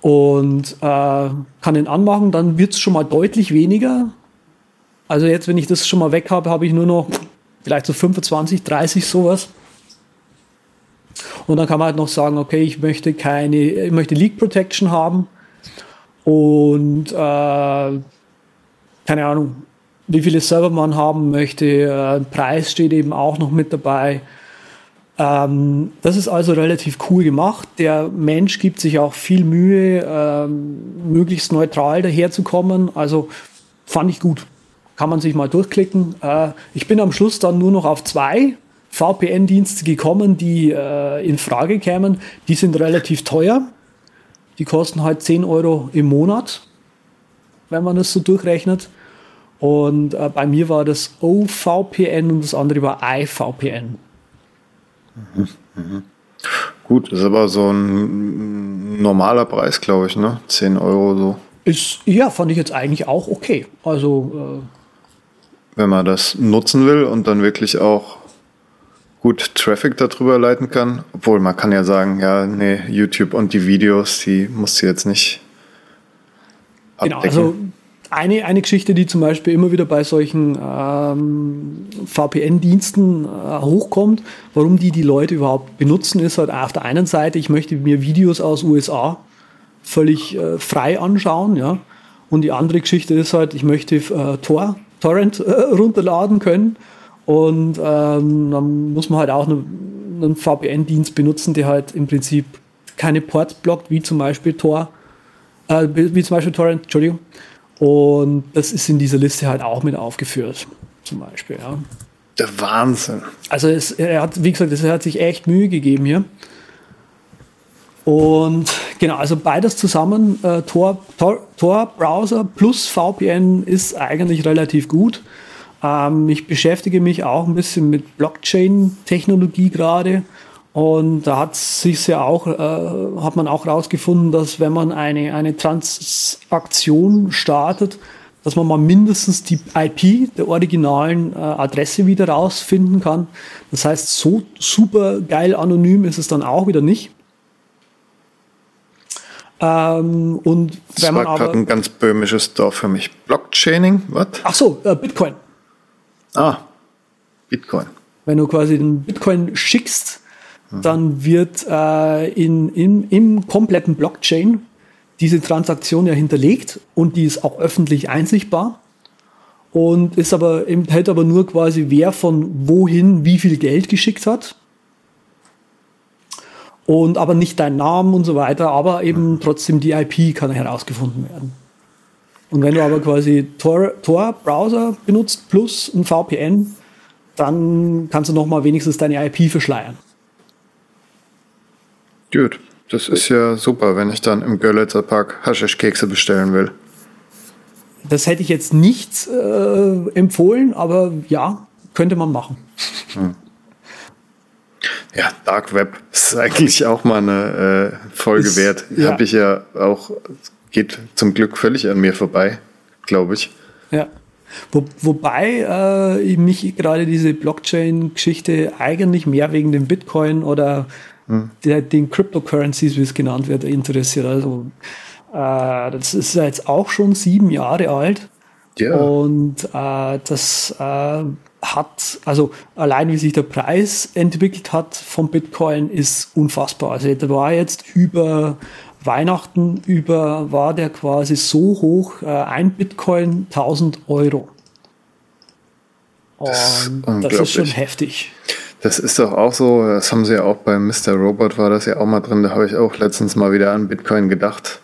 Und äh, kann den anmachen, dann wird es schon mal deutlich weniger. Also jetzt, wenn ich das schon mal weg habe, habe ich nur noch vielleicht so 25, 30 sowas. Und dann kann man halt noch sagen, okay, ich möchte keine, ich möchte Leak Protection haben und äh, keine Ahnung, wie viele Server man haben möchte. Äh, Preis steht eben auch noch mit dabei. Ähm, das ist also relativ cool gemacht. Der Mensch gibt sich auch viel Mühe, ähm, möglichst neutral daherzukommen. Also fand ich gut. Kann man sich mal durchklicken. Äh, ich bin am Schluss dann nur noch auf zwei VPN-Dienste gekommen, die äh, in Frage kämen. Die sind relativ teuer. Die kosten halt 10 Euro im Monat, wenn man das so durchrechnet. Und äh, bei mir war das OVPN und das andere war iVPN. Mhm, mhm. Gut, das ist aber so ein normaler Preis, glaube ich, ne? 10 Euro so. Ist, ja, fand ich jetzt eigentlich auch okay. Also. Äh, wenn man das nutzen will und dann wirklich auch gut Traffic darüber leiten kann. Obwohl man kann ja sagen, ja, nee, YouTube und die Videos, die musst du jetzt nicht. Abdecken. Genau, also eine, eine Geschichte, die zum Beispiel immer wieder bei solchen ähm, VPN-Diensten äh, hochkommt, warum die die Leute überhaupt benutzen, ist halt auf der einen Seite, ich möchte mir Videos aus USA völlig äh, frei anschauen, ja. Und die andere Geschichte ist halt, ich möchte äh, Tor, Torrent äh, runterladen können und ähm, dann muss man halt auch einen, einen VPN-Dienst benutzen, der halt im Prinzip keine Ports blockt, wie zum Beispiel Tor, äh, wie zum Beispiel Torrent, Entschuldigung. Und das ist in dieser Liste halt auch mit aufgeführt, zum Beispiel. Ja. Der Wahnsinn. Also es, er hat, wie gesagt, er hat sich echt Mühe gegeben hier. Und genau, also beides zusammen, äh, Tor, Tor, Tor Browser plus VPN ist eigentlich relativ gut. Ähm, ich beschäftige mich auch ein bisschen mit Blockchain-Technologie gerade. Und da hat sich ja auch, äh, hat man auch herausgefunden, dass wenn man eine, eine Transaktion startet, dass man mal mindestens die IP der originalen äh, Adresse wieder rausfinden kann. Das heißt, so super geil anonym ist es dann auch wieder nicht. Ähm, und das wenn man war gerade ein ganz böhmisches Dorf für mich. Blockchaining, was? Ach so, äh, Bitcoin. Ah, Bitcoin. Wenn du quasi den Bitcoin schickst, mhm. dann wird äh, in, in, im kompletten Blockchain diese Transaktion ja hinterlegt und die ist auch öffentlich einsichtbar und ist aber enthält aber nur quasi wer von wohin wie viel Geld geschickt hat und aber nicht dein Namen und so weiter, aber eben trotzdem die IP kann herausgefunden werden. Und wenn du aber quasi Tor-Browser Tor benutzt plus ein VPN, dann kannst du nochmal wenigstens deine IP verschleiern. Gut, das ist ja super, wenn ich dann im Görlitzer Park Haschisch-Kekse bestellen will. Das hätte ich jetzt nicht äh, empfohlen, aber ja, könnte man machen. Hm. Ja, Dark Web ist *laughs* eigentlich auch mal eine äh, Folge ist, wert. Ja. Habe ich ja auch, geht zum Glück völlig an mir vorbei, glaube ich. Ja. Wo, wobei äh, mich gerade diese Blockchain-Geschichte eigentlich mehr wegen dem Bitcoin oder hm. der, den Cryptocurrencies, wie es genannt wird, interessiert. Also äh, das ist jetzt auch schon sieben Jahre alt. Ja. Und äh, das äh, hat, also allein wie sich der Preis entwickelt hat vom Bitcoin, ist unfassbar. Also der war jetzt über Weihnachten über, war der quasi so hoch, äh, ein Bitcoin 1000 Euro. Und das, das ist schon heftig. Das ist doch auch so, das haben sie ja auch bei Mr. Robot war das ja auch mal drin, da habe ich auch letztens mal wieder an Bitcoin gedacht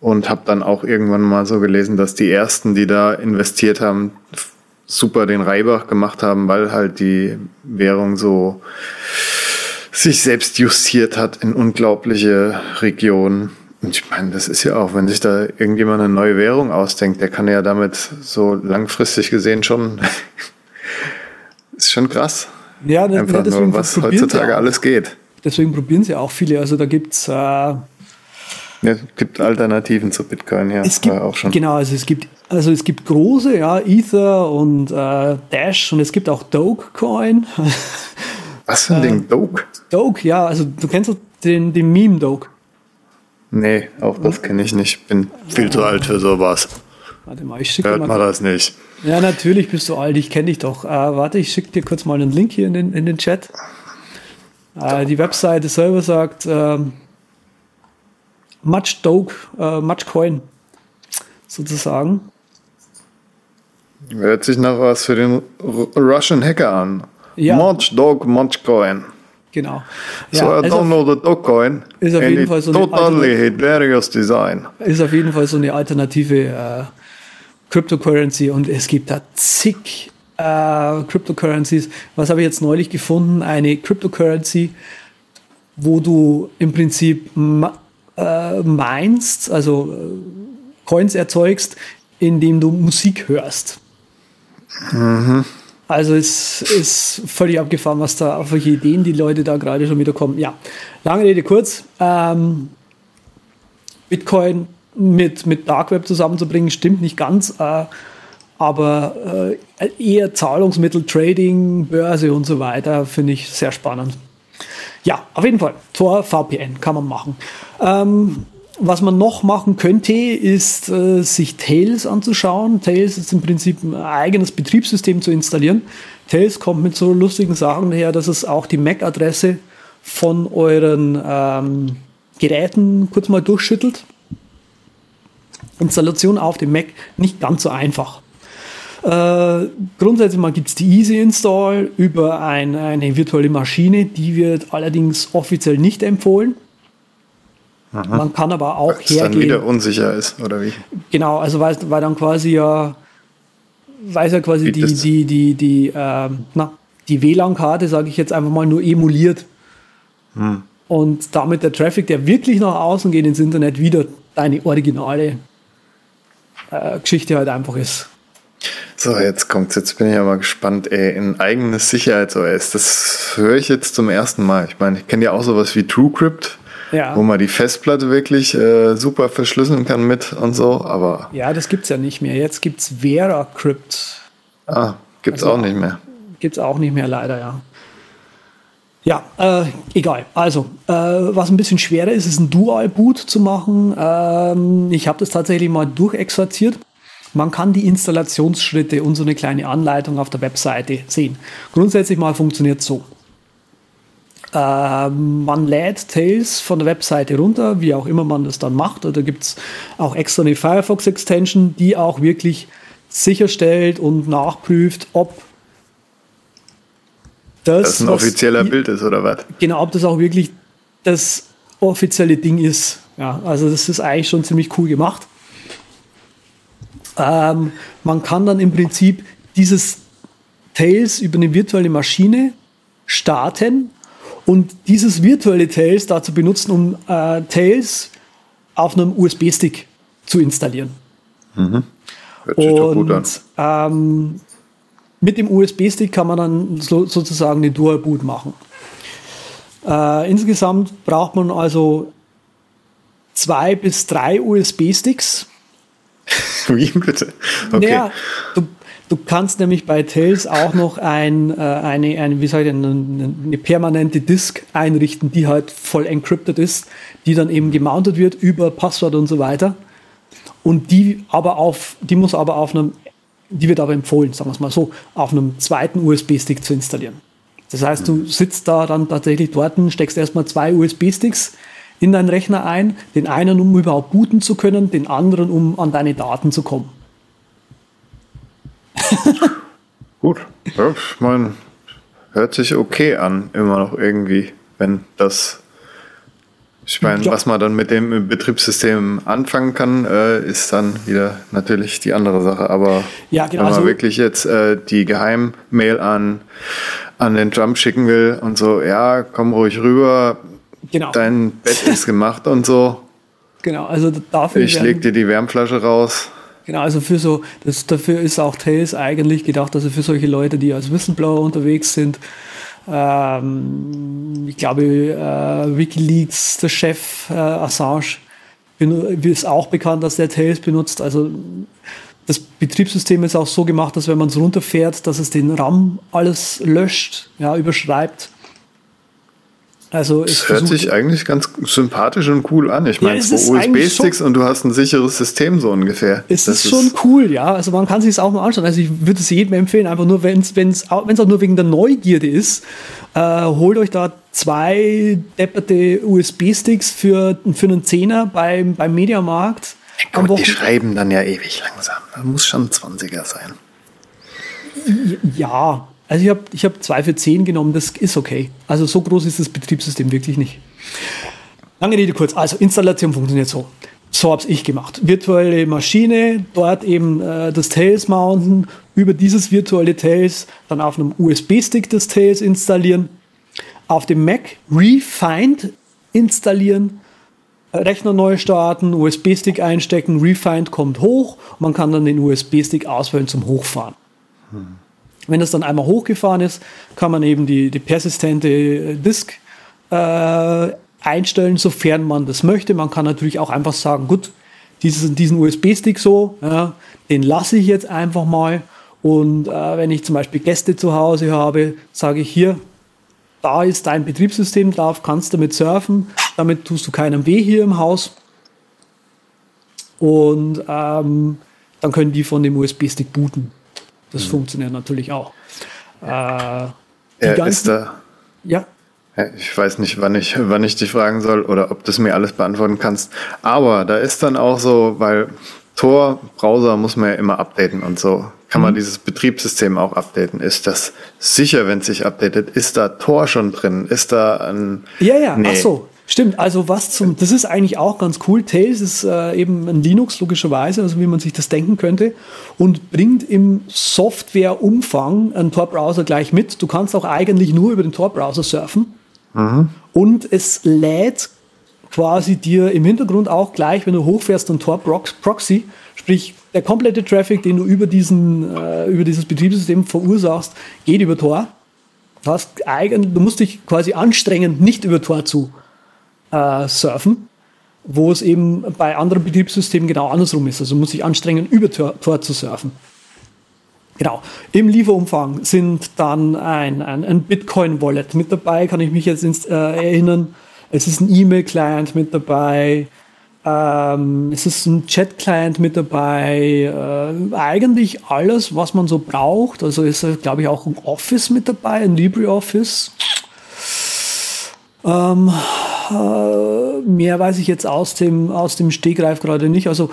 und habe dann auch irgendwann mal so gelesen, dass die ersten, die da investiert haben, super den Reibach gemacht haben, weil halt die Währung so sich selbst justiert hat in unglaubliche Regionen. Und ich meine, das ist ja auch, wenn sich da irgendjemand eine neue Währung ausdenkt, der kann ja damit so langfristig gesehen schon, *laughs* ist schon krass. Ja, das, Einfach nur, was heutzutage alles geht. Deswegen probieren sie auch viele. Also da gibt es äh, ja, es gibt Alternativen zu Bitcoin, ja. Es gibt, auch schon. Genau, also es gibt, also es gibt große, ja, Ether und äh, Dash und es gibt auch Dogecoin. *laughs* Was für ein Ding? Doge? Doge, ja, also du kennst den, den Meme Doge. Nee, auch das kenne ich nicht. Bin viel zu alt für sowas. Warte mal, ich schicke Hört mal das nicht. Ja, natürlich bist du alt, ich kenne dich doch. Äh, warte, ich schicke dir kurz mal einen Link hier in den, in den Chat. Äh, die Webseite selber sagt, ähm, Much Doge, äh, Much Coin sozusagen. Hört sich nach was für den Russian Hacker an. Ja. Much Dog, Much Coin. Genau. So ja, I don't know the Dogecoin. Ist auf jeden Fall so totally hilarious design. Ist auf jeden Fall so eine alternative äh, Cryptocurrency und es gibt da zig äh, Cryptocurrencies. Was habe ich jetzt neulich gefunden? Eine Cryptocurrency, wo du im Prinzip äh, meinst, also äh, Coins erzeugst, indem du Musik hörst. Mhm. Also es ist völlig abgefahren, was da, auf welche Ideen die Leute da gerade schon wieder kommen. Ja, lange Rede kurz. Ähm, Bitcoin mit, mit Dark Web zusammenzubringen, stimmt nicht ganz. Äh, aber äh, eher Zahlungsmittel, Trading, Börse und so weiter finde ich sehr spannend. Ja, auf jeden Fall. Tor VPN kann man machen. Ähm, was man noch machen könnte, ist äh, sich Tails anzuschauen. Tails ist im Prinzip ein eigenes Betriebssystem zu installieren. Tails kommt mit so lustigen Sachen her, dass es auch die MAC-Adresse von euren ähm, Geräten kurz mal durchschüttelt. Installation auf dem Mac nicht ganz so einfach. Äh, grundsätzlich gibt es die Easy Install über ein, eine virtuelle Maschine, die wird allerdings offiziell nicht empfohlen. Aha. Man kann aber auch Weil's hergehen. dann wieder unsicher ist, oder wie? Genau, also weil, weil dann quasi ja, weiß ja quasi die, die, die, die, die, äh, na, die WLAN-Karte, sage ich jetzt einfach mal, nur emuliert. Hm. Und damit der Traffic, der wirklich nach außen geht ins Internet, wieder deine originale äh, Geschichte halt einfach ist. So, jetzt kommt's. Jetzt bin ich aber gespannt. Ey, ein eigenes Sicherheits-OS, das höre ich jetzt zum ersten Mal. Ich meine, ich kenne ja auch sowas wie TrueCrypt, ja. wo man die Festplatte wirklich äh, super verschlüsseln kann mit und so, aber. Ja, das gibt's ja nicht mehr. Jetzt gibt's VeraCrypt. Ah, gibt's also, auch nicht mehr. Gibt's auch nicht mehr, leider, ja. Ja, äh, egal. Also, äh, was ein bisschen schwerer ist, ist ein Dual-Boot zu machen. Ähm, ich habe das tatsächlich mal durchexerziert. Man kann die Installationsschritte und so eine kleine Anleitung auf der Webseite sehen. Grundsätzlich mal funktioniert so. Äh, man lädt Tails von der Webseite runter, wie auch immer man das dann macht. Da gibt es auch extra eine Firefox-Extension, die auch wirklich sicherstellt und nachprüft, ob das, das ein offizieller Bild ist oder was? Genau, ob das auch wirklich das offizielle Ding ist. Ja, also das ist eigentlich schon ziemlich cool gemacht. Ähm, man kann dann im Prinzip dieses Tails über eine virtuelle Maschine starten und dieses virtuelle Tails dazu benutzen, um äh, Tails auf einem USB-Stick zu installieren. Mhm. Hört sich und, doch gut an. Ähm, mit dem USB-Stick kann man dann so, sozusagen eine Dual-Boot machen. Äh, insgesamt braucht man also zwei bis drei USB-Sticks. *laughs* Wie bitte? Okay. Naja, du, du kannst nämlich bei Tails auch noch ein, äh, eine, eine, wie ich denn, eine, permanente Disk einrichten, die halt voll encrypted ist, die dann eben gemountet wird über Passwort und so weiter. Und die aber auf, die muss aber auf einem, die wird aber empfohlen, sagen wir es mal so, auf einem zweiten USB-Stick zu installieren. Das heißt, du sitzt da dann tatsächlich dort, steckst erstmal zwei USB-Sticks in deinen Rechner ein, den einen, um überhaupt booten zu können, den anderen, um an deine Daten zu kommen. *laughs* Gut, ja, ich meine, hört sich okay an, immer noch irgendwie, wenn das ich meine, ja. was man dann mit dem Betriebssystem anfangen kann, äh, ist dann wieder natürlich die andere Sache. Aber ja, genau, wenn man also, wirklich jetzt äh, die Geheimmail an, an den Trump schicken will und so, ja, komm ruhig rüber, genau. dein Bett ist *laughs* gemacht und so. Genau, also dafür. Ich leg dir die Wärmflasche raus. Genau, also für so, das, dafür ist auch Tails eigentlich gedacht, also für solche Leute, die als Whistleblower unterwegs sind, ähm, ich glaube, äh, Wikileaks, der Chef äh, Assange, ist auch bekannt, dass der Tails benutzt. Also das Betriebssystem ist auch so gemacht, dass wenn man es runterfährt, dass es den RAM alles löscht, ja, überschreibt. Also das hört sich eigentlich ganz sympathisch und cool an. Ich meine, ja, zwei USB-Sticks und du hast ein sicheres System so ungefähr. Es das ist schon cool, ja. Also man kann sich es auch mal anschauen. Also ich würde es jedem empfehlen, einfach nur, wenn es auch nur wegen der Neugierde ist, äh, holt euch da zwei depperte USB-Sticks für, für einen Zehner beim, beim Mediamarkt. Ja, Gott, die schreiben dann ja ewig langsam. Da muss schon ein 20er sein. Ja, also ich habe ich hab zwei für zehn genommen, das ist okay. Also so groß ist das Betriebssystem wirklich nicht. Lange Rede kurz. Also Installation funktioniert so. So habe ich gemacht. Virtuelle Maschine, dort eben äh, das Tails mounten, über dieses virtuelle Tails dann auf einem USB-Stick das Tails installieren, auf dem Mac Refind installieren, Rechner neu starten, USB-Stick einstecken, Refind kommt hoch, man kann dann den USB-Stick auswählen zum Hochfahren. Hm. Wenn das dann einmal hochgefahren ist, kann man eben die, die persistente äh, Disk äh, einstellen, sofern man das möchte. Man kann natürlich auch einfach sagen, gut, dieses, diesen USB-Stick so, ja, den lasse ich jetzt einfach mal. Und äh, wenn ich zum Beispiel Gäste zu Hause habe, sage ich hier, da ist dein Betriebssystem drauf, kannst damit surfen, damit tust du keinem weh hier im Haus. Und ähm, dann können die von dem USB-Stick booten. Das mhm. funktioniert natürlich auch. Äh, ja, ist da. Ja. Ich weiß nicht, wann ich, wann ich dich fragen soll oder ob du es mir alles beantworten kannst. Aber da ist dann auch so, weil Tor, Browser muss man ja immer updaten und so. Kann mhm. man dieses Betriebssystem auch updaten? Ist das sicher, wenn es sich updatet? Ist da Tor schon drin? Ist da ein. Ja, ja, nee. ach so. Stimmt, also was zum, das ist eigentlich auch ganz cool. Tails ist äh, eben ein Linux, logischerweise, also wie man sich das denken könnte, und bringt im Softwareumfang einen Tor-Browser gleich mit. Du kannst auch eigentlich nur über den Tor-Browser surfen. Mhm. Und es lädt quasi dir im Hintergrund auch gleich, wenn du hochfährst, einen Tor-Proxy, sprich der komplette Traffic, den du über, diesen, äh, über dieses Betriebssystem verursachst, geht über Tor. Du, hast eigentlich, du musst dich quasi anstrengen, nicht über Tor zu äh, surfen, wo es eben bei anderen Betriebssystemen genau andersrum ist. Also muss ich anstrengen, über Tor, zu surfen. Genau. Im Lieferumfang sind dann ein, ein, ein Bitcoin-Wallet mit dabei, kann ich mich jetzt ins, äh, erinnern. Es ist ein E-Mail-Client mit dabei. Ähm, es ist ein Chat-Client mit dabei. Äh, eigentlich alles, was man so braucht. Also ist, glaube ich, auch ein Office mit dabei, ein LibreOffice. Ähm, äh, mehr weiß ich jetzt aus dem, aus dem Stegreif gerade nicht. Also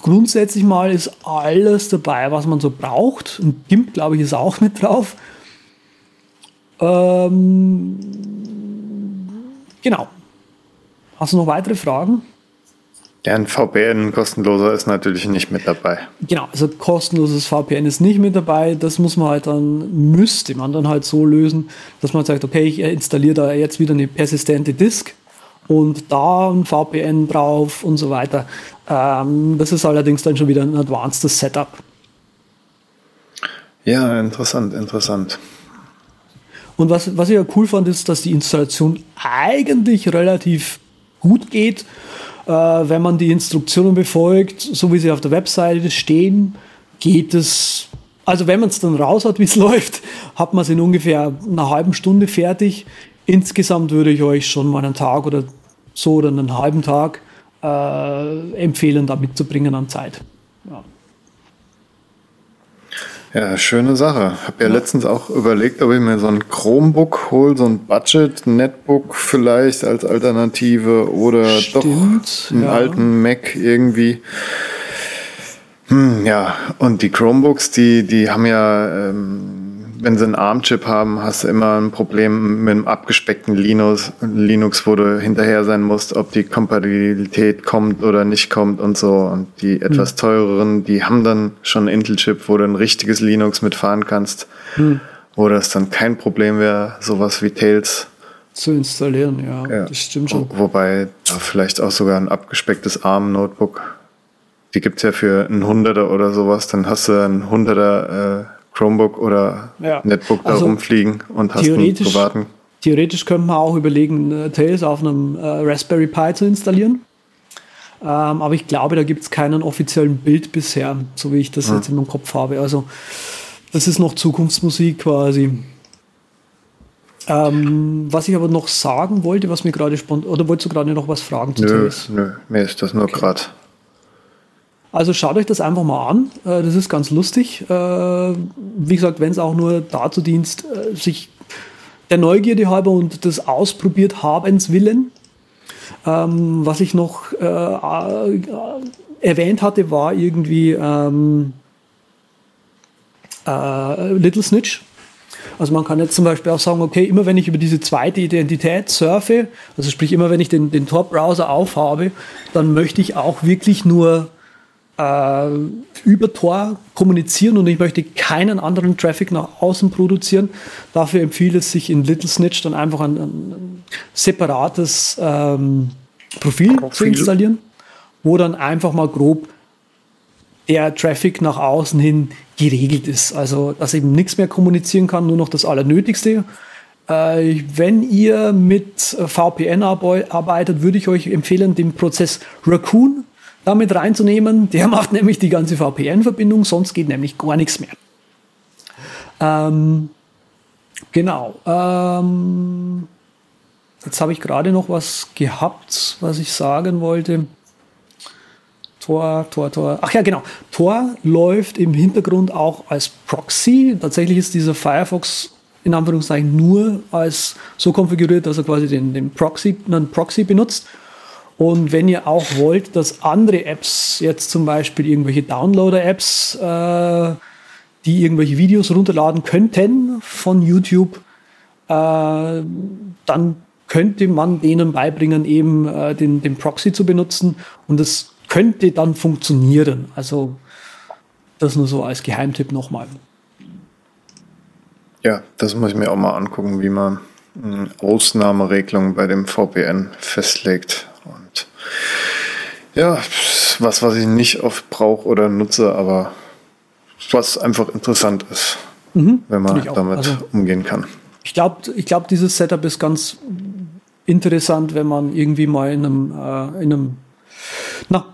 grundsätzlich mal ist alles dabei, was man so braucht. Und GIMP, glaube ich, ist auch mit drauf. Ähm, genau. Hast du noch weitere Fragen? Ja, ein VPN kostenloser ist natürlich nicht mit dabei. Genau, also kostenloses VPN ist nicht mit dabei. Das muss man halt dann, müsste man dann halt so lösen, dass man sagt, okay, ich installiere da jetzt wieder eine persistente Disk und da ein VPN drauf und so weiter. Ähm, das ist allerdings dann schon wieder ein advanced Setup. Ja, interessant, interessant. Und was, was ich ja cool fand, ist, dass die Installation eigentlich relativ gut geht, wenn man die Instruktionen befolgt, so wie sie auf der Webseite stehen, geht es, also wenn man es dann raus hat, *laughs* wie es läuft, hat man es in ungefähr einer halben Stunde fertig. Insgesamt würde ich euch schon mal einen Tag oder so oder einen halben Tag äh, empfehlen, da mitzubringen an Zeit. Ja. Ja, schöne Sache. Hab ja, ja, letztens auch überlegt, ob ich mir so ein Chromebook hole, so ein Budget-Netbook vielleicht als Alternative oder Stimmt, doch einen ja. alten Mac irgendwie. Hm, ja, und die Chromebooks, die, die haben ja ähm, wenn sie einen ARM-Chip haben, hast du immer ein Problem mit einem abgespeckten Linux, Linux, wo du hinterher sein musst, ob die Kompatibilität kommt oder nicht kommt und so. Und die hm. etwas teureren, die haben dann schon einen Intel-Chip, wo du ein richtiges Linux mitfahren kannst, hm. wo das dann kein Problem wäre, sowas wie Tails zu installieren, ja, ja. das stimmt schon. Wo, wobei da vielleicht auch sogar ein abgespecktes ARM-Notebook, die gibt es ja für einen Hunderter oder sowas, dann hast du ein Hunderter äh, Chromebook oder ja. Netbook da also rumfliegen und hast einen privaten. Theoretisch könnte man auch überlegen, äh, Tails auf einem äh, Raspberry Pi zu installieren. Ähm, aber ich glaube, da gibt es keinen offiziellen Bild bisher, so wie ich das hm. jetzt in meinem Kopf habe. Also das ist noch Zukunftsmusik quasi. Ähm, was ich aber noch sagen wollte, was mir gerade spontan, oder wolltest du gerade noch was fragen zu nö, Tails? Nö, mir ist das nur okay. gerade also schaut euch das einfach mal an. Äh, das ist ganz lustig. Äh, wie gesagt, wenn es auch nur dazu dient, äh, sich der Neugierde halber und des Ausprobiert habens willen. Ähm, was ich noch erwähnt hatte, war irgendwie ähm, Little Snitch. Also man kann jetzt zum Beispiel auch sagen, okay, immer wenn ich über diese zweite Identität surfe, also sprich immer wenn ich den, den Tor-Browser aufhabe, dann möchte ich auch wirklich nur äh, über Tor kommunizieren und ich möchte keinen anderen Traffic nach außen produzieren. Dafür empfiehlt es sich in Little Snitch dann einfach ein, ein separates ähm, Profil, Profil zu installieren, wo dann einfach mal grob der Traffic nach außen hin geregelt ist. Also, dass eben nichts mehr kommunizieren kann, nur noch das Allernötigste. Äh, wenn ihr mit VPN arbeitet, würde ich euch empfehlen, den Prozess Raccoon damit reinzunehmen. Der *laughs* macht nämlich die ganze VPN-Verbindung, sonst geht nämlich gar nichts mehr. Ähm, genau. Ähm, jetzt habe ich gerade noch was gehabt, was ich sagen wollte. Tor, Tor, Tor. Ach ja, genau. Tor läuft im Hintergrund auch als Proxy. Tatsächlich ist dieser Firefox in Anführungszeichen nur als so konfiguriert, dass er quasi den, den Proxy, einen Proxy benutzt. Und wenn ihr auch wollt, dass andere Apps, jetzt zum Beispiel irgendwelche Downloader-Apps, äh, die irgendwelche Videos runterladen könnten von YouTube, äh, dann könnte man denen beibringen, eben äh, den, den Proxy zu benutzen. Und das könnte dann funktionieren. Also das nur so als Geheimtipp nochmal. Ja, das muss ich mir auch mal angucken, wie man Ausnahmeregelungen bei dem VPN festlegt. Ja, was, was ich nicht oft brauche oder nutze, aber was einfach interessant ist, mhm, wenn man damit also, umgehen kann. Ich glaube, ich glaub, dieses Setup ist ganz interessant, wenn man irgendwie mal in einem, äh, in einem, na,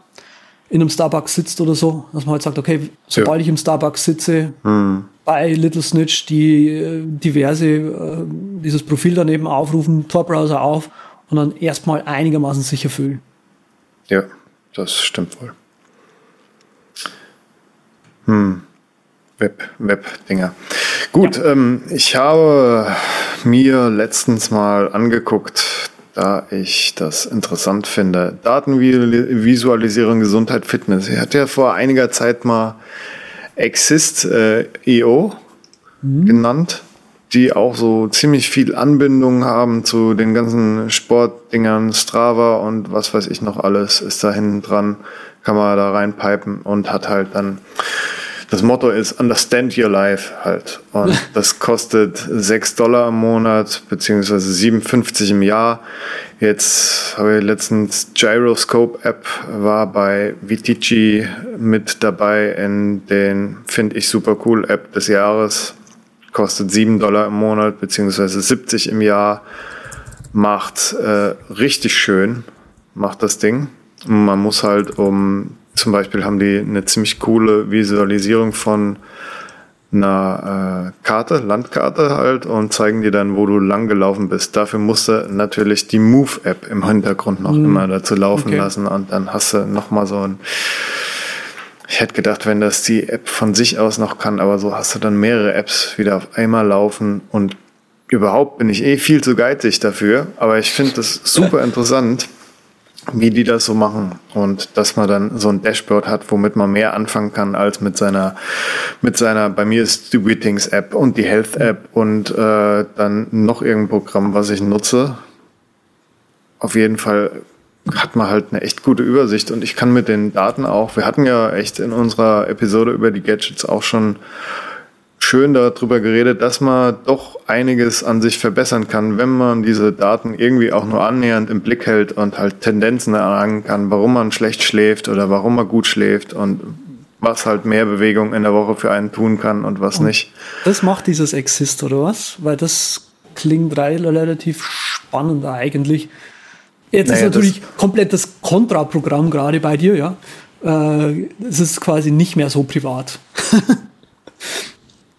in einem Starbucks sitzt oder so, dass man halt sagt, okay, sobald ja. ich im Starbucks sitze, hm. bei Little Snitch die äh, diverse, äh, dieses Profil daneben aufrufen, Tor-Browser auf und dann erstmal einigermaßen sicher fühlen. Ja, das stimmt wohl. Hm. Web, Web-Dinger. Gut, ja. ähm, ich habe mir letztens mal angeguckt, da ich das interessant finde. Datenvisualisierung, Gesundheit, Fitness. Er hat ja vor einiger Zeit mal Exist.io äh, mhm. genannt die auch so ziemlich viel Anbindung haben zu den ganzen Sportdingern, Strava und was weiß ich noch alles ist da hinten dran, kann man da reinpipen und hat halt dann das Motto ist Understand Your Life halt. Und *laughs* das kostet 6 Dollar im Monat, beziehungsweise 57 im Jahr. Jetzt habe ich letztens Gyroscope App war bei Vitici mit dabei in den, finde ich super cool, App des Jahres kostet 7 Dollar im Monat, beziehungsweise 70 im Jahr. Macht äh, richtig schön, macht das Ding. Man muss halt um, zum Beispiel haben die eine ziemlich coole Visualisierung von einer äh, Karte, Landkarte halt und zeigen dir dann, wo du lang gelaufen bist. Dafür musst du natürlich die Move-App im Hintergrund noch mhm. immer dazu laufen okay. lassen und dann hast du nochmal so ein ich hätte gedacht, wenn das die App von sich aus noch kann, aber so hast du dann mehrere Apps wieder auf einmal laufen und überhaupt bin ich eh viel zu geizig dafür, aber ich finde das super interessant wie die das so machen und dass man dann so ein Dashboard hat, womit man mehr anfangen kann als mit seiner, mit seiner, bei mir ist die Wittings App und die Health App und äh, dann noch irgendein Programm, was ich nutze. Auf jeden Fall hat man halt eine echt gute Übersicht und ich kann mit den Daten auch, wir hatten ja echt in unserer Episode über die Gadgets auch schon schön darüber geredet, dass man doch einiges an sich verbessern kann, wenn man diese Daten irgendwie auch nur annähernd im Blick hält und halt Tendenzen erlangen kann, warum man schlecht schläft oder warum man gut schläft und was halt mehr Bewegung in der Woche für einen tun kann und was und nicht. Das macht dieses Exist oder was? Weil das klingt relativ spannend eigentlich. Jetzt naja, ist natürlich komplett das Kontraprogramm gerade bei dir, ja. Äh, es ist quasi nicht mehr so privat. *laughs*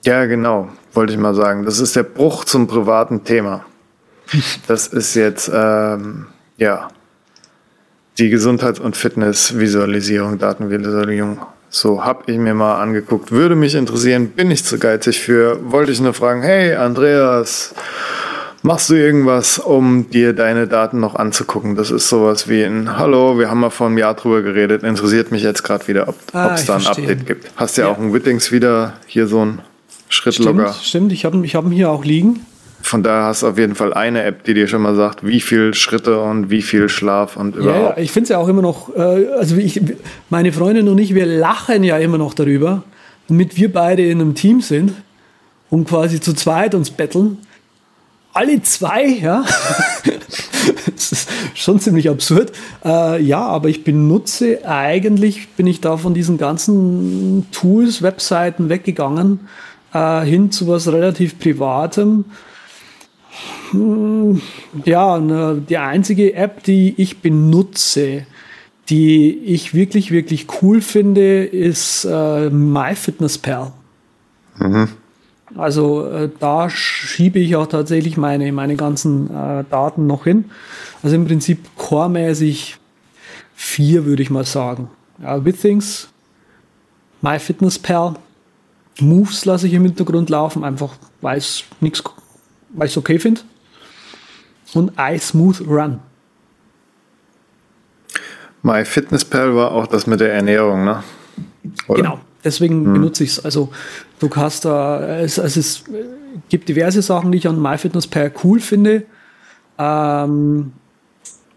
Ja, genau, wollte ich mal sagen. Das ist der Bruch zum privaten Thema. Das ist jetzt, ähm, ja, die Gesundheits- und Fitnessvisualisierung, Datenvisualisierung. So habe ich mir mal angeguckt. Würde mich interessieren, bin ich zu geizig für. Wollte ich nur fragen, hey Andreas, machst du irgendwas, um dir deine Daten noch anzugucken? Das ist sowas wie ein Hallo, wir haben mal vor einem Jahr drüber geredet, interessiert mich jetzt gerade wieder, ob es ah, da ein verstehe. Update gibt. Hast ja, ja auch ein Wittings wieder hier so ein Schrittlogger. Stimmt, stimmt. ich habe ich hab ihn hier auch liegen. Von daher hast du auf jeden Fall eine App, die dir schon mal sagt, wie viel Schritte und wie viel Schlaf und überhaupt. Ja, ich finde es ja auch immer noch, äh, also ich, meine Freundin und ich, wir lachen ja immer noch darüber, damit wir beide in einem Team sind und quasi zu zweit uns betteln. Alle zwei, ja. *laughs* das ist schon ziemlich absurd. Äh, ja, aber ich benutze eigentlich, bin ich da von diesen ganzen Tools, Webseiten weggegangen äh, hin zu was relativ Privatem. Hm, ja, ne, die einzige App, die ich benutze, die ich wirklich, wirklich cool finde, ist äh, MyFitnessPal. Mhm. Also äh, da schiebe ich auch tatsächlich meine, meine ganzen äh, Daten noch hin. Also im Prinzip core-mäßig vier, würde ich mal sagen. Ja, Withings, MyFitnessPal, Moves lasse ich im Hintergrund laufen, einfach weil ich nichts, weil ich es okay finde. Und iSmooth Run. MyFitnessPal war auch das mit der Ernährung, ne? Oder? Genau, deswegen hm. benutze ich es. Also du hast da, es, es, es gibt diverse Sachen, die ich an MyFitnessPal cool finde. Ähm,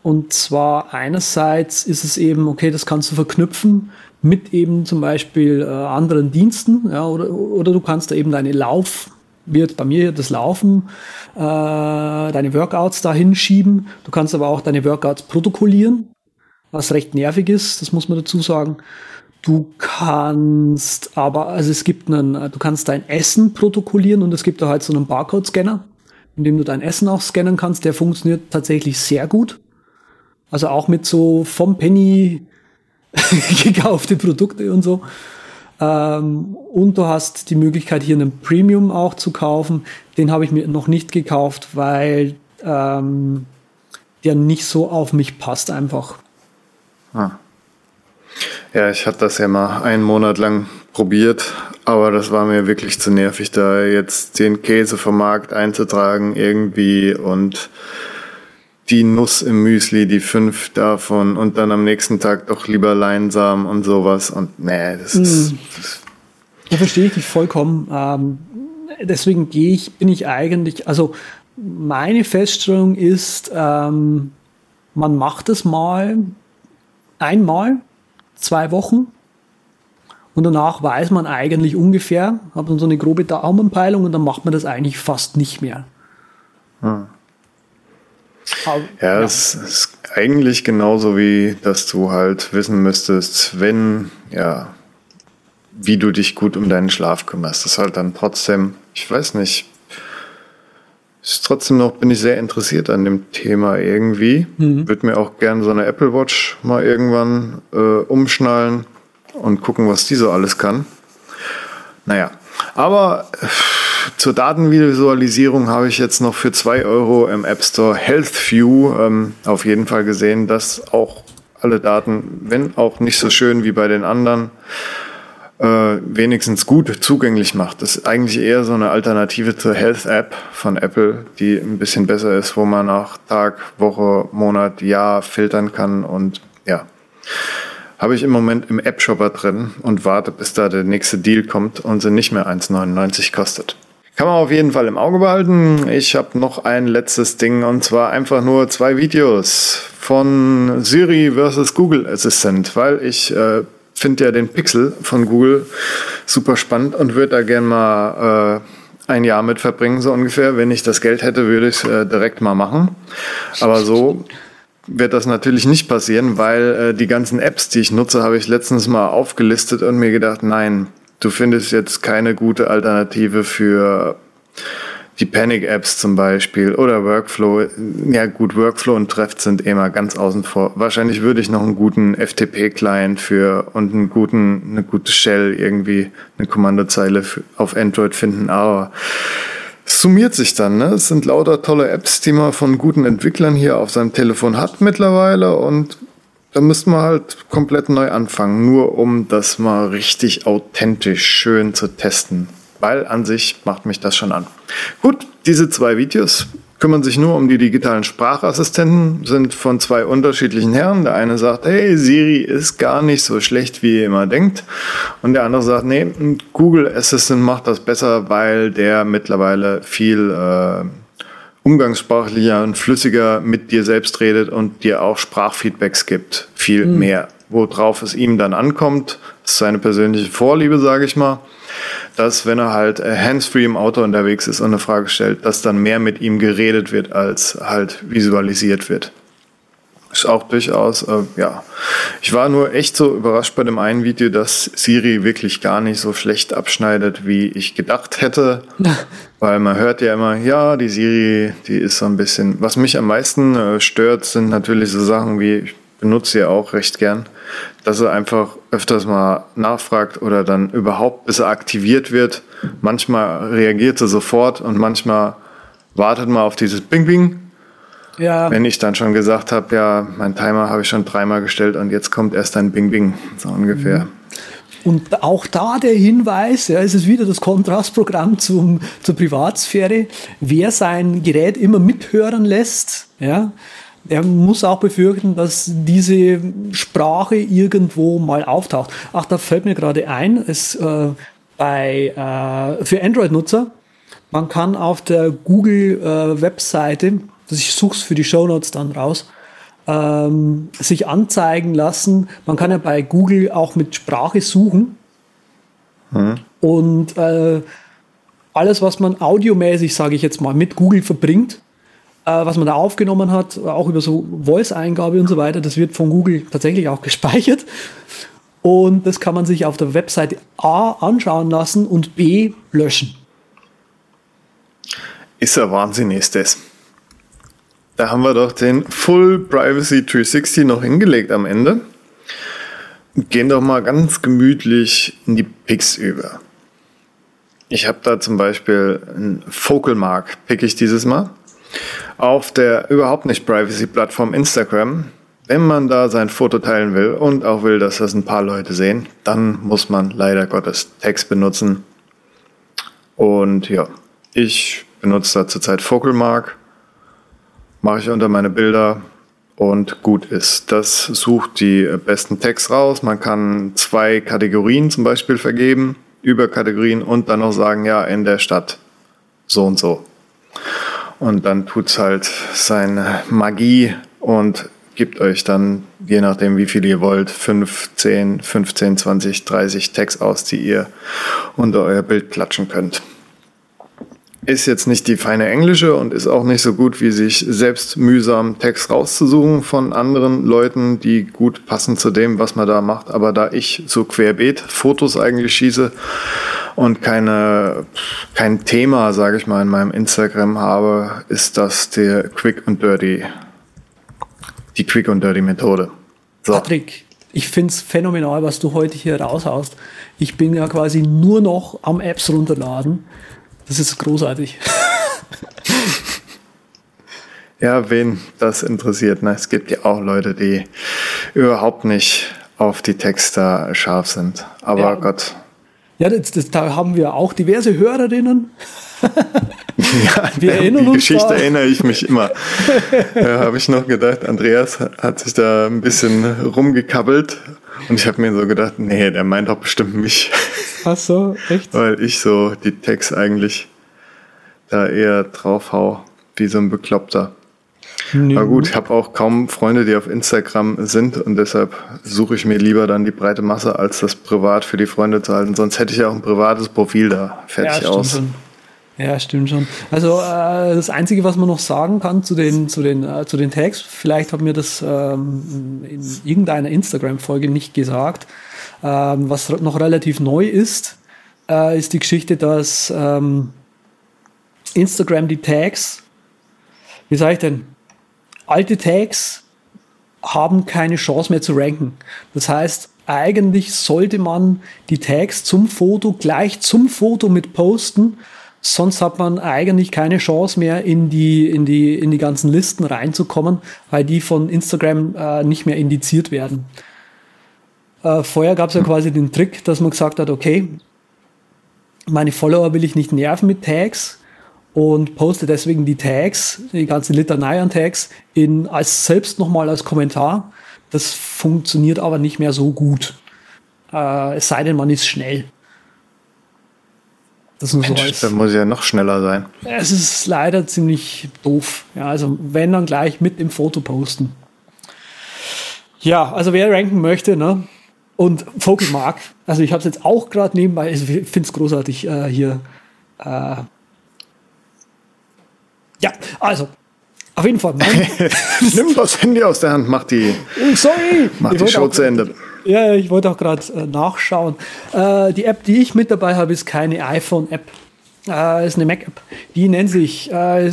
und zwar einerseits ist es eben, okay, das kannst du verknüpfen mit eben zum Beispiel äh, anderen Diensten, ja, oder, oder du kannst da eben deine Lauf, wird bei mir das Laufen, äh, deine Workouts da hinschieben. Du kannst aber auch deine Workouts protokollieren, was recht nervig ist, das muss man dazu sagen. Du kannst aber, also es gibt einen, du kannst dein Essen protokollieren und es gibt da halt so einen Barcode-Scanner, in dem du dein Essen auch scannen kannst. Der funktioniert tatsächlich sehr gut. Also auch mit so vom Penny *laughs* gekaufte Produkte und so. Ähm, und du hast die Möglichkeit, hier einen Premium auch zu kaufen. Den habe ich mir noch nicht gekauft, weil ähm, der nicht so auf mich passt einfach. Ah. Ja, ich hatte das ja mal einen Monat lang probiert, aber das war mir wirklich zu nervig, da jetzt den Käse vom Markt einzutragen irgendwie und die Nuss im Müsli, die fünf davon und dann am nächsten Tag doch lieber Leinsamen und sowas. Und nee, das ist. Das ja, verstehe ich dich vollkommen. Ähm, deswegen gehe ich, bin ich eigentlich, also meine Feststellung ist, ähm, man macht es mal einmal, zwei Wochen und danach weiß man eigentlich ungefähr, hat dann so eine grobe Daumenpeilung und dann macht man das eigentlich fast nicht mehr. Hm. Aber, ja, ja, es ist eigentlich genauso wie, dass du halt wissen müsstest, wenn, ja, wie du dich gut um deinen Schlaf kümmerst. Das ist halt dann trotzdem, ich weiß nicht, ist trotzdem noch, bin ich sehr interessiert an dem Thema irgendwie. Mhm. Würde mir auch gerne so eine Apple Watch mal irgendwann äh, umschnallen und gucken, was die so alles kann. Naja, aber äh, zur Datenvisualisierung habe ich jetzt noch für zwei Euro im App Store HealthView ähm, auf jeden Fall gesehen, dass auch alle Daten, wenn auch nicht so schön wie bei den anderen, äh, wenigstens gut zugänglich macht. Das ist eigentlich eher so eine Alternative zur Health App von Apple, die ein bisschen besser ist, wo man nach Tag, Woche, Monat, Jahr filtern kann und ja. Habe ich im Moment im App-Shopper drin und warte, bis da der nächste Deal kommt und sie nicht mehr 1,99 kostet. Kann man auf jeden Fall im Auge behalten. Ich habe noch ein letztes Ding und zwar einfach nur zwei Videos von Siri versus Google Assistant, weil ich äh, finde ja den Pixel von Google super spannend und würde da gern mal äh, ein Jahr mit verbringen, so ungefähr. Wenn ich das Geld hätte, würde ich es äh, direkt mal machen. Aber so wird das natürlich nicht passieren, weil äh, die ganzen Apps, die ich nutze, habe ich letztens mal aufgelistet und mir gedacht, nein, du findest jetzt keine gute Alternative für die Panic-Apps zum Beispiel oder Workflow. Ja gut, Workflow und Treff sind immer ganz außen vor. Wahrscheinlich würde ich noch einen guten FTP-Client für und einen guten, eine gute Shell irgendwie, eine Kommandozeile auf Android finden, aber es summiert sich dann. Ne? Es sind lauter tolle Apps, die man von guten Entwicklern hier auf seinem Telefon hat mittlerweile und da müsste man halt komplett neu anfangen, nur um das mal richtig authentisch schön zu testen weil an sich macht mich das schon an. Gut, diese zwei Videos kümmern sich nur um die digitalen Sprachassistenten, sind von zwei unterschiedlichen Herren. Der eine sagt, hey, Siri ist gar nicht so schlecht, wie ihr immer denkt. Und der andere sagt, nee, Google Assistant macht das besser, weil der mittlerweile viel äh, umgangssprachlicher und flüssiger mit dir selbst redet und dir auch Sprachfeedbacks gibt. Viel mhm. mehr. Worauf es ihm dann ankommt, ist seine persönliche Vorliebe, sage ich mal dass wenn er halt äh, handsfree im Auto unterwegs ist und eine Frage stellt, dass dann mehr mit ihm geredet wird, als halt visualisiert wird. Ist auch durchaus, äh, ja. Ich war nur echt so überrascht bei dem einen Video, dass Siri wirklich gar nicht so schlecht abschneidet, wie ich gedacht hätte. *laughs* Weil man hört ja immer, ja, die Siri, die ist so ein bisschen. Was mich am meisten äh, stört, sind natürlich so Sachen wie, ich benutze sie auch recht gern, dass er einfach öfters mal nachfragt oder dann überhaupt, bis er aktiviert wird. Manchmal reagiert er sofort und manchmal wartet man auf dieses Bing Bing. Ja. Wenn ich dann schon gesagt habe, ja, mein Timer habe ich schon dreimal gestellt und jetzt kommt erst ein Bing Bing, so ungefähr. Mhm. Und auch da der Hinweis, ja, es ist wieder das Kontrastprogramm zum, zur Privatsphäre. Wer sein Gerät immer mithören lässt, ja, er muss auch befürchten, dass diese Sprache irgendwo mal auftaucht. Ach, da fällt mir gerade ein, es äh, bei äh, für Android-Nutzer, man kann auf der Google-Webseite, äh, ich suche es für die Show Notes dann raus, ähm, sich anzeigen lassen. Man kann ja bei Google auch mit Sprache suchen. Hm. Und äh, alles, was man audiomäßig, sage ich jetzt mal, mit Google verbringt, was man da aufgenommen hat, auch über so Voice-Eingabe und so weiter, das wird von Google tatsächlich auch *laughs* gespeichert. Und das kann man sich auf der Webseite A anschauen lassen und B löschen. Ist ja Wahnsinn, ist das. Da haben wir doch den Full Privacy 360 noch hingelegt am Ende. Gehen doch mal ganz gemütlich in die Picks über. Ich habe da zum Beispiel einen Focal Mark, pick ich dieses Mal auf der überhaupt nicht Privacy-Plattform Instagram. Wenn man da sein Foto teilen will und auch will, dass das ein paar Leute sehen, dann muss man leider Gottes Text benutzen. Und ja, ich benutze da zurzeit Focalmark, mache ich unter meine Bilder und gut ist. Das sucht die besten Tags raus. Man kann zwei Kategorien zum Beispiel vergeben, Überkategorien und dann noch sagen, ja, in der Stadt so und so. Und dann tut es halt seine Magie und gibt euch dann, je nachdem wie viel ihr wollt, 5, 10, 15, 20, 30 Tags aus, die ihr unter euer Bild klatschen könnt. ist jetzt nicht die feine Englische und ist auch nicht so gut, wie sich selbst mühsam Text rauszusuchen von anderen Leuten, die gut passen zu dem, was man da macht. Aber da ich so querbeet Fotos eigentlich schieße und keine, kein Thema, sage ich mal, in meinem Instagram habe, ist das der Quick und Dirty, die Quick und Dirty Methode. So. Patrick, ich finde es phänomenal, was du heute hier raushaust. Ich bin ja quasi nur noch am Apps runterladen das ist großartig. *laughs* ja, wen das interessiert. Ne? Es gibt ja auch Leute, die überhaupt nicht auf die Texte scharf sind. Aber ja. Gott. Ja, das, das, da haben wir auch diverse Hörerinnen. *laughs* ja, wir erinnern die Geschichte da. erinnere ich mich immer. *laughs* da habe ich noch gedacht, Andreas hat sich da ein bisschen rumgekabbelt und ich habe mir so gedacht, nee, der meint doch bestimmt mich. Ach so, echt? Weil ich so die Tags eigentlich da eher drauf hau, wie so ein Bekloppter. Nee. Aber gut, ich habe auch kaum Freunde, die auf Instagram sind und deshalb suche ich mir lieber dann die breite Masse, als das privat für die Freunde zu halten. Sonst hätte ich ja auch ein privates Profil da. Fertig ja, aus. Schon. Ja, stimmt schon. Also äh, das Einzige, was man noch sagen kann zu den, zu den, äh, zu den Tags, vielleicht hat mir das ähm, in irgendeiner Instagram-Folge nicht gesagt, ähm, was noch relativ neu ist, äh, ist die Geschichte, dass ähm, Instagram die Tags, wie sage ich denn, alte Tags haben keine Chance mehr zu ranken. Das heißt, eigentlich sollte man die Tags zum Foto gleich zum Foto mit posten, Sonst hat man eigentlich keine Chance mehr, in die, in die, in die ganzen Listen reinzukommen, weil die von Instagram äh, nicht mehr indiziert werden. Äh, vorher gab es ja quasi den Trick, dass man gesagt hat, okay, meine Follower will ich nicht nerven mit Tags und poste deswegen die Tags, die ganze Litanei an Tags, in, als selbst nochmal als Kommentar. Das funktioniert aber nicht mehr so gut. Äh, es sei denn, man ist schnell. Das Mensch, so als, muss ja noch schneller sein. Es ist leider ziemlich doof. Ja, also wenn dann gleich mit im Foto posten. Ja, also wer ranken möchte, ne? Und Vogel mag, also ich habe es jetzt auch gerade nebenbei, also ich finde es großartig äh, hier. Äh, ja, also auf jeden Fall. *laughs* Nimm das Handy aus der Hand, mach die, Sorry, mach die Show zu Ende. Ja, ich wollte auch gerade äh, nachschauen. Äh, die App, die ich mit dabei habe, ist keine iPhone-App. Äh, ist eine Mac-App. Die nennt sich äh,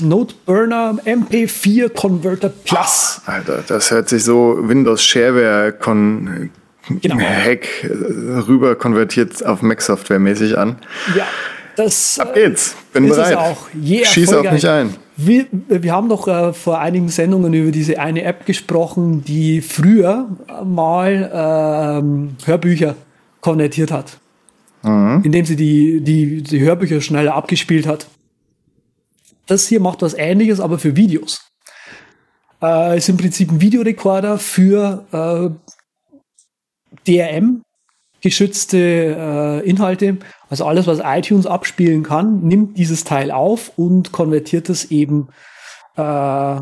Noteburner MP4 Converter Plus. Alter, das hört sich so Windows Shareware Con genau. Hack äh, rüber konvertiert auf Mac Software mäßig an. Ja, das. Ab geht's. Bin bereit. Auch. Yeah, Schieß auf mich ein. Wir, wir haben doch äh, vor einigen Sendungen über diese eine App gesprochen, die früher mal ähm, Hörbücher konvertiert hat. Mhm. Indem sie die, die, die Hörbücher schneller abgespielt hat. Das hier macht was ähnliches, aber für Videos. Äh, ist im Prinzip ein Videorekorder für äh, DRM, geschützte äh, Inhalte. Also alles, was iTunes abspielen kann, nimmt dieses Teil auf und konvertiert es eben äh,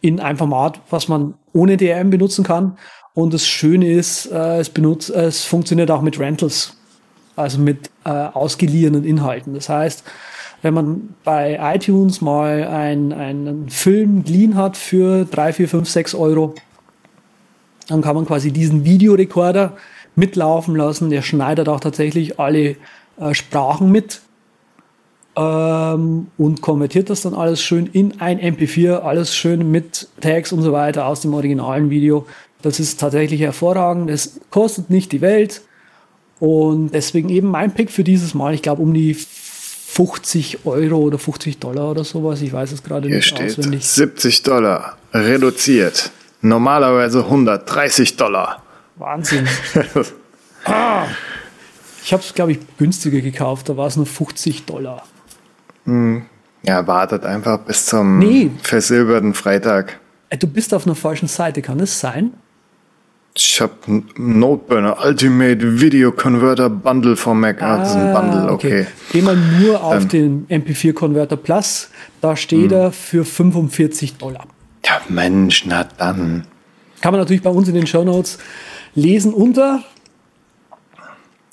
in ein Format, was man ohne DRM benutzen kann. Und das Schöne ist, äh, es, benutzt, es funktioniert auch mit Rentals, also mit äh, ausgeliehenen Inhalten. Das heißt, wenn man bei iTunes mal ein, einen Film geliehen hat für drei, vier, fünf, sechs Euro, dann kann man quasi diesen Videorekorder mitlaufen lassen. Der schneidet auch tatsächlich alle äh, Sprachen mit ähm, und konvertiert das dann alles schön in ein MP4, alles schön mit Tags und so weiter aus dem originalen Video. Das ist tatsächlich hervorragend. Es kostet nicht die Welt. Und deswegen eben mein Pick für dieses Mal. Ich glaube um die 50 Euro oder 50 Dollar oder sowas. Ich weiß es gerade nicht steht auswendig. 70 Dollar reduziert. Normalerweise 130 Dollar. Wahnsinn. ah, *laughs* ich habe es, glaube ich, günstiger gekauft. Da war es nur 50 Dollar. Hm. Ja, wartet einfach bis zum nee. versilberten Freitag. Äh, du bist auf einer falschen Seite, kann es sein? Ich habe Noteburner Ultimate Video Converter Bundle von Mac. Ah, das ist ein Bundle, okay. okay. Geh mal nur auf den MP4 Converter Plus. Da steht hm. er für 45 Dollar. Ja, Mensch, na dann. Kann man natürlich bei uns in den Show Notes lesen unter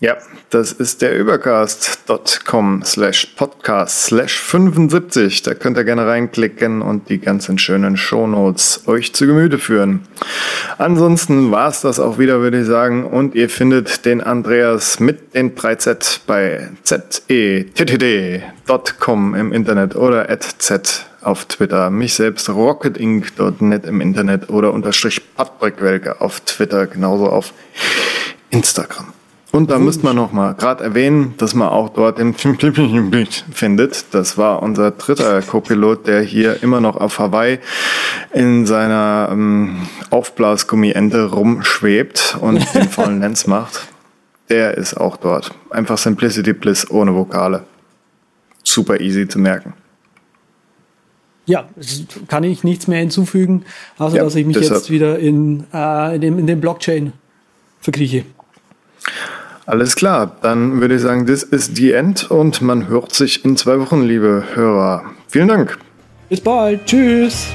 Ja, das ist der übercast.com slash podcast slash 75. Da könnt ihr gerne reinklicken und die ganzen schönen Shownotes euch zu Gemüte führen. Ansonsten war es das auch wieder, würde ich sagen. Und ihr findet den Andreas mit den 3Z bei zettd.com im Internet oder at z auf Twitter. Mich selbst rocketinc.net im Internet oder unterstrich Patrick auf Twitter, genauso auf Instagram. Und da müsste man noch mal gerade erwähnen, dass man auch dort den *laughs* findet. Das war unser dritter Co-Pilot, der hier immer noch auf Hawaii in seiner ähm, Aufblasgummiente rumschwebt und den *laughs* vollen Lenz macht. Der ist auch dort. Einfach Simplicity Bliss ohne Vokale. Super easy zu merken. Ja, kann ich nichts mehr hinzufügen, außer ja, dass ich mich deshalb. jetzt wieder in, äh, in, dem, in dem Blockchain verkrieche. Alles klar, dann würde ich sagen, das ist die End und man hört sich in zwei Wochen, liebe Hörer. Vielen Dank. Bis bald. Tschüss.